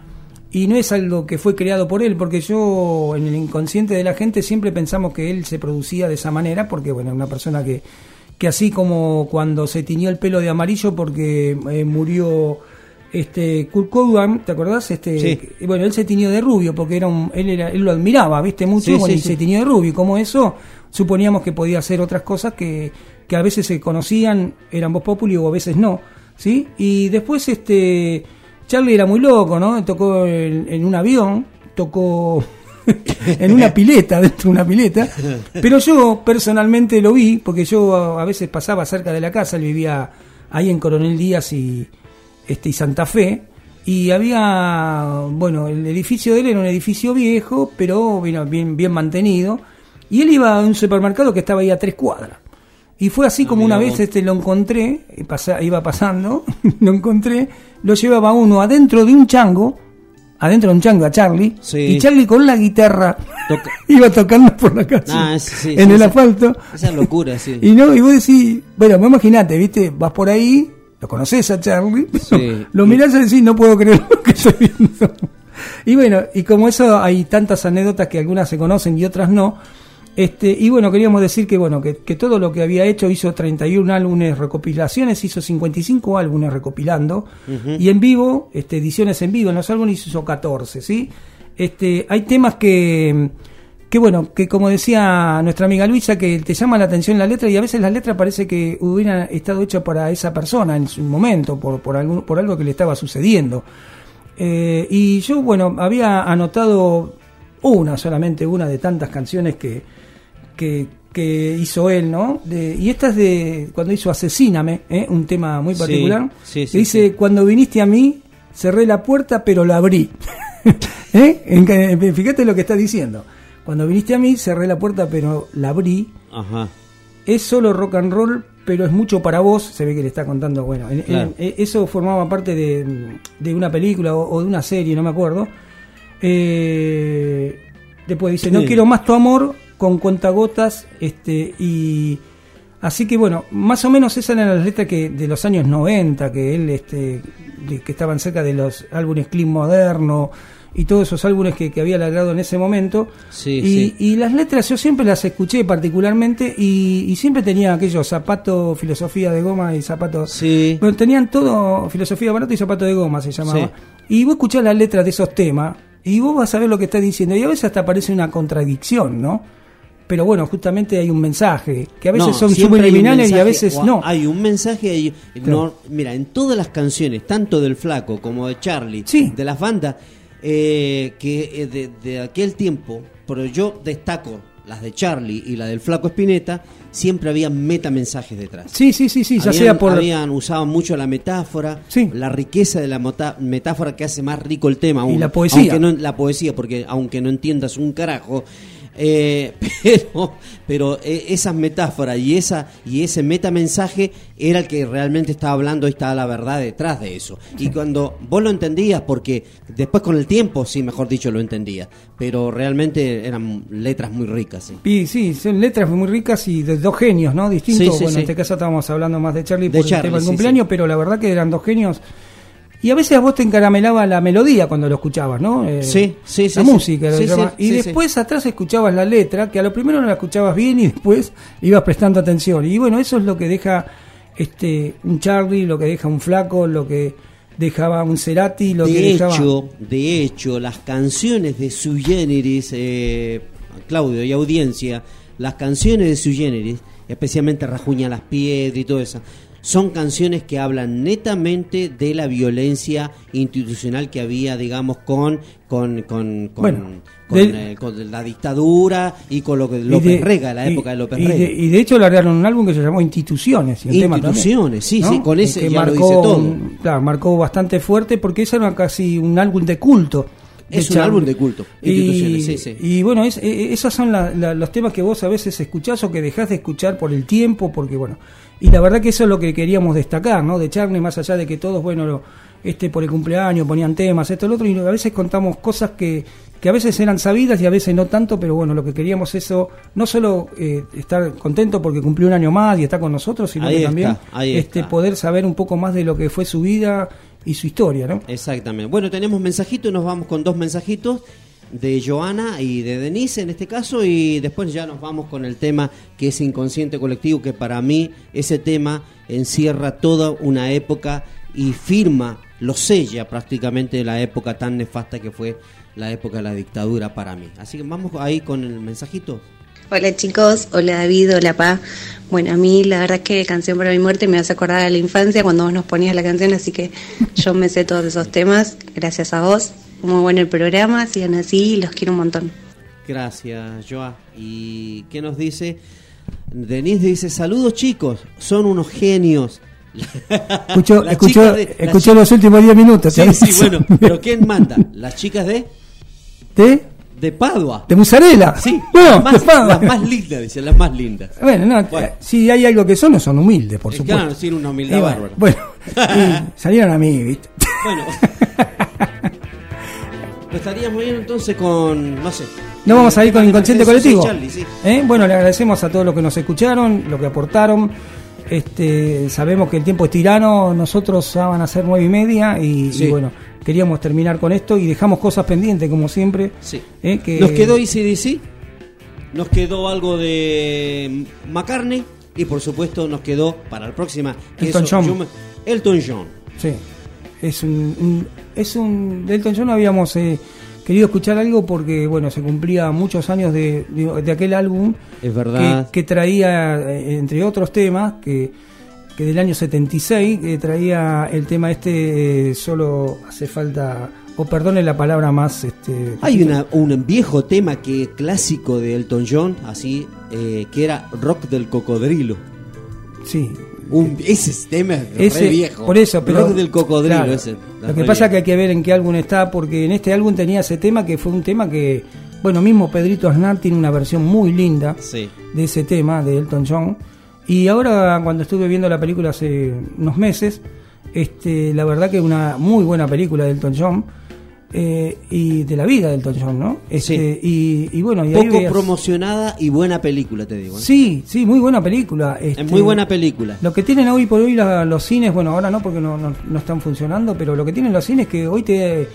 y no es algo que fue creado por él, porque yo en el inconsciente de la gente siempre pensamos que él se producía de esa manera, porque bueno, una persona que, que así como cuando se tiñó el pelo de amarillo porque eh, murió este Kurt Cobain, ¿te acordás? Este, Sí. bueno, él se tiñó de rubio porque era un, él era, él lo admiraba, ¿viste? Mucho, Sí, bueno, sí, y se tiñó de rubio. Y como eso, suponíamos que podía hacer otras cosas que, que a veces se conocían, eran voz populi o a veces no, ¿sí? Y después, este, Charlie era muy loco, ¿no? Tocó en, un avión, tocó en una pileta, dentro de una pileta. Pero yo personalmente lo vi, porque yo a, veces pasaba cerca de la casa, él vivía ahí en Coronel Díaz y, este, y Santa Fe. Y había, bueno, el edificio de él era un edificio viejo, pero bueno, bien, bien mantenido. Y él iba a un supermercado que estaba ahí a tres cuadras. Y fue así como una vez vos. este lo encontré, pasa- iba pasando, lo encontré, lo llevaba uno adentro de un chango, adentro de un chango a Charlie, Sí. y Charlie con la guitarra Toca- iba tocando por la calle, Ah, sí, en sí, el asfalto. Esa locura, sí. Y no, y vos decís, bueno, imaginate, viste, vas por ahí, lo conoces a Charlie, lo mirás y decís, no puedo creer lo que estoy viendo. Y bueno, y como eso hay tantas anécdotas que algunas se conocen y otras no, este, y bueno, queríamos decir que bueno, que, que todo lo que había hecho hizo 31 álbumes recopilaciones, hizo 55 álbumes recopilando, y en vivo, este, ediciones en vivo, en los álbumes hizo 14, ¿sí? Este, hay temas que, que bueno, que como decía nuestra amiga Luisa, que te llama la atención la letra y a veces la letra parece que hubiera estado hecha para esa persona en su momento, por, por, algún, por algo que le estaba sucediendo. Eh, y yo, bueno, había anotado una solamente, una de tantas canciones que, que, que hizo él, ¿no? De- y esta es de cuando hizo Asesíname, ¿eh? un tema muy particular. sí, que sí, dice, cuando viniste a mí, cerré la puerta, pero la abrí. ¿Eh? Fíjate lo que está diciendo. Cuando viniste a mí, cerré la puerta, pero la abrí. Ajá. Es solo rock and roll, pero es mucho para vos. Se ve que le está contando, bueno, Claro. en- eso formaba parte de, de una película o, o de una serie, no me acuerdo. Eh, después dice, no quiero más tu amor con cuentagotas, este, y así que bueno, más o menos esas eran las letras que de los años 90, que él, este, de- que estaban cerca de los álbumes Clean Moderno y todos esos álbumes que, que había logrado en ese momento. Sí, y, sí. y las letras yo siempre las escuché particularmente y, y siempre tenía aquellos zapato, filosofía de goma y zapatos. Sí. Bueno, tenían todo, filosofía barato y zapato de goma se llamaba. Sí. Y vos escuchás las letras de esos temas y vos vas a ver lo que está diciendo. Y a veces hasta parece una contradicción, ¿no? Pero bueno, justamente hay un mensaje, que a veces No, son subliminales y a veces no. Hay un mensaje ahí. No, mira, en todas las canciones, tanto del Flaco como de Charlie, de las bandas, eh, que eh, de, de aquel tiempo, pero yo destaco las de Charlie y la del Flaco Espineta, siempre había metamensajes detrás. Sí, sí, sí, sí, ya habían, sea por... habían usado mucho la metáfora, la riqueza de la metáfora que hace más rico el tema. Y aún- la poesía. Aunque no, la poesía, porque aunque no entiendas un carajo, eh, pero, pero eh, esas metáforas y esa y ese metamensaje era el que realmente estaba hablando y estaba la verdad detrás de eso. Y cuando vos lo entendías, porque después con el tiempo, sí, mejor dicho, lo entendías, pero realmente eran letras muy ricas. sí. Y sí, son letras muy ricas y de dos genios, ¿no? Distintos. Sí, sí, bueno, en este caso estábamos hablando más de Charlie De por Charlie, el tema del cumpleaños, pero la verdad que eran dos genios. Y a veces a vos te encaramelaba la melodía cuando lo escuchabas, ¿no? Eh, Sí, sí, sí, La sí. música. lo Sí, llama. sí, y sí, después atrás escuchabas la letra, que a lo primero no la escuchabas bien y después ibas prestando atención. Y bueno, eso es lo que deja este un Charlie, lo que deja un flaco, lo que dejaba un Cerati, lo que de dejaba... hecho, de hecho, las canciones de Sui Generis, eh, Claudio y audiencia, las canciones de Sui Generis, especialmente Rajuña las Piedras y todo eso, son canciones que hablan netamente de la violencia institucional que había, digamos, con con con, con, Bueno, con, eh, con la dictadura y con lo que López de- Rega, la y- época de López y Rega. de, y de hecho largaron un álbum que se llamó Instituciones. y tema también, Instituciones, sí, ¿no? sí, con ese que ya lo marcó dice todo. un- claro, marcó bastante fuerte porque ese era casi un álbum de culto. Es un álbum de culto, Y, Instituciones, sí, sí. y bueno, es- e- esos son la- la- los temas que vos a veces escuchás o que dejás de escuchar por el tiempo, porque bueno, y la verdad que eso es lo que queríamos destacar, ¿no? De Charlie, más allá de que todos, bueno, lo- este por el cumpleaños ponían temas, esto, lo otro, y a veces contamos cosas que, que a veces eran sabidas y a veces no tanto, pero bueno, lo que queríamos eso, no solo eh, estar contento porque cumplió un año más y está con nosotros, sino Ahí que también este está. poder saber un poco más de lo que fue su vida y su historia, ¿no? Exactamente. Bueno, tenemos mensajitos, nos vamos con dos mensajitos de Joana y de Denise en este caso y después ya nos vamos con el tema que es inconsciente colectivo que para mí ese tema encierra toda una época y firma, lo sella prácticamente la época tan nefasta que fue la época de la dictadura para mí. Así que vamos ahí con el mensajito. Hola chicos, hola David, hola Pa. Bueno, a mí la verdad es que Canción para mi muerte me hace acordar a la infancia cuando vos nos ponías la canción, así que yo me sé todos esos temas, gracias a vos. Muy bueno el programa, sigan así, los quiero un montón. Gracias, Joa. ¿Y qué nos dice? Denise dice, saludos chicos, son unos genios. De- las escuchó los últimos 10 minutos. Sí, sí, bueno, pero ¿quién manda? ¿Las chicas de? ¿De? De Padua. ¿De mozzarella? Sí, No, las, más, de Padua. las más lindas, dice, las más lindas. Bueno, no, si hay algo que son, no son humildes, por Eh, supuesto. claro, tiene una humildad Y bueno, bárbara. Bueno, y salieron a mí, ¿viste? Bueno. Pues estaríamos bien entonces con, no sé. No vamos a ir con Inconsciente Colectivo. Charlie, sí. ¿Eh? Bueno, le agradecemos a todos los que nos escucharon, lo que aportaron. Este, sabemos que el tiempo es tirano, nosotros ya van a ser nueve y media y, Sí. y bueno, queríamos terminar con esto y dejamos cosas pendientes como siempre. Sí. ¿eh? que Nos quedó ICDC, nos quedó algo de McCartney y por supuesto nos quedó para la próxima Elton eso, John. me- Elton John. Sí, es un, un- es un Elton John habíamos eh, querido escuchar algo porque bueno se cumplía muchos años de, de- de aquel álbum Es verdad. que, que traía eh, entre otros temas que, que del año 76 que traía el tema este eh, solo hace falta o perdone la palabra más este Hay una, un viejo tema que clásico de Elton John, así, eh, que era Rock del Cocodrilo. Sí. Un, ese tema es Ese- re viejo. Por eso, pero. Rock del Cocodrilo, claro, ese. Lo que pasa es que hay que ver en qué álbum está, porque en este álbum tenía ese tema que fue un tema que. Bueno, mismo Pedrito Aznar tiene una versión muy linda Sí. de ese tema de Elton John. Y ahora, cuando estuve viendo la película hace unos meses, este, la verdad que es una muy buena película de Elton John. Eh, y de la vida de Elton John, ¿no? Este, y, y bueno, y ahí Poco veías- promocionada y buena película, te digo. ¿eh? Sí, sí, muy buena película. Es este, muy buena película. Lo que tienen hoy por hoy la- los cines, bueno, ahora no porque no, no, no están funcionando, pero lo que tienen los cines es que hoy te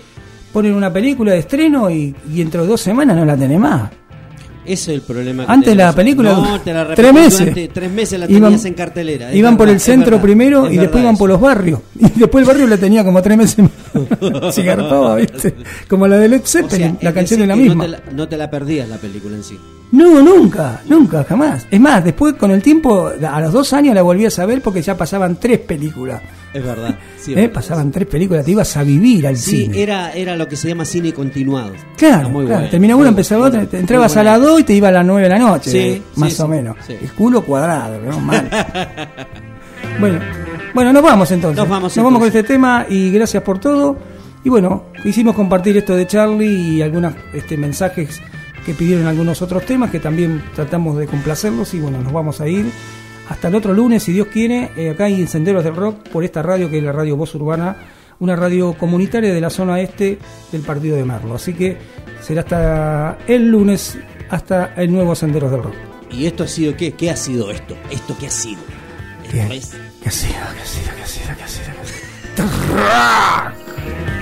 ponen una película de estreno y, y dentro de dos semanas no la tenés más. Ese es el problema. que Antes la película No, te la tres meses. tres meses la Iban- tenías en cartelera. iban por el centro verdad, primero y después iban eso. por los barrios. Y después el barrio la tenía como tres meses. Se garpaba, ¿viste? Como la de Led O sea, Zeppelin, la canción es la misma. No te la, no te la perdías la película en sí. No, nunca, nunca, jamás. Es más, después con el tiempo, a los dos años la volví a saber porque ya pasaban tres películas. Es verdad. Sí, es ¿Eh? verdad. Pasaban tres películas, te ibas a vivir al Sí, cine. era, era lo que se llama cine continuado. Claro, muy claro. bueno, terminaba una, empezaba otra, te entrabas a las 2 y te iba a las 9 de la noche, Sí, eh, más o menos. El culo cuadrado, ¿no? Mal. bueno, bueno, nos vamos entonces. Nos vamos con entonces. este tema y gracias por todo. Y bueno, quisimos compartir esto de Charlie y algunos este, mensajes que pidieron algunos otros temas que también tratamos de complacerlos y bueno, nos vamos a ir hasta el otro lunes, si Dios quiere, eh, acá hay Senderos del Rock por esta radio que es la radio Voz Urbana, una radio comunitaria de la zona este del partido de Merlo. Así que será hasta el lunes, hasta el nuevo Senderos del Rock. ¿Y esto ha sido qué? ¿Qué ha sido esto? ¿Esto qué ha sido? ¿Esto Bien. es? ¿Qué ha sido? ¿Qué ha sido? ¿Qué ha sido? ¿Qué ha sido? ¿Qué ha sido?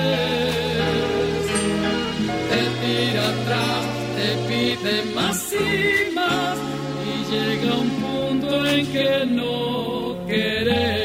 Pide más y más y llega un punto en que no querés.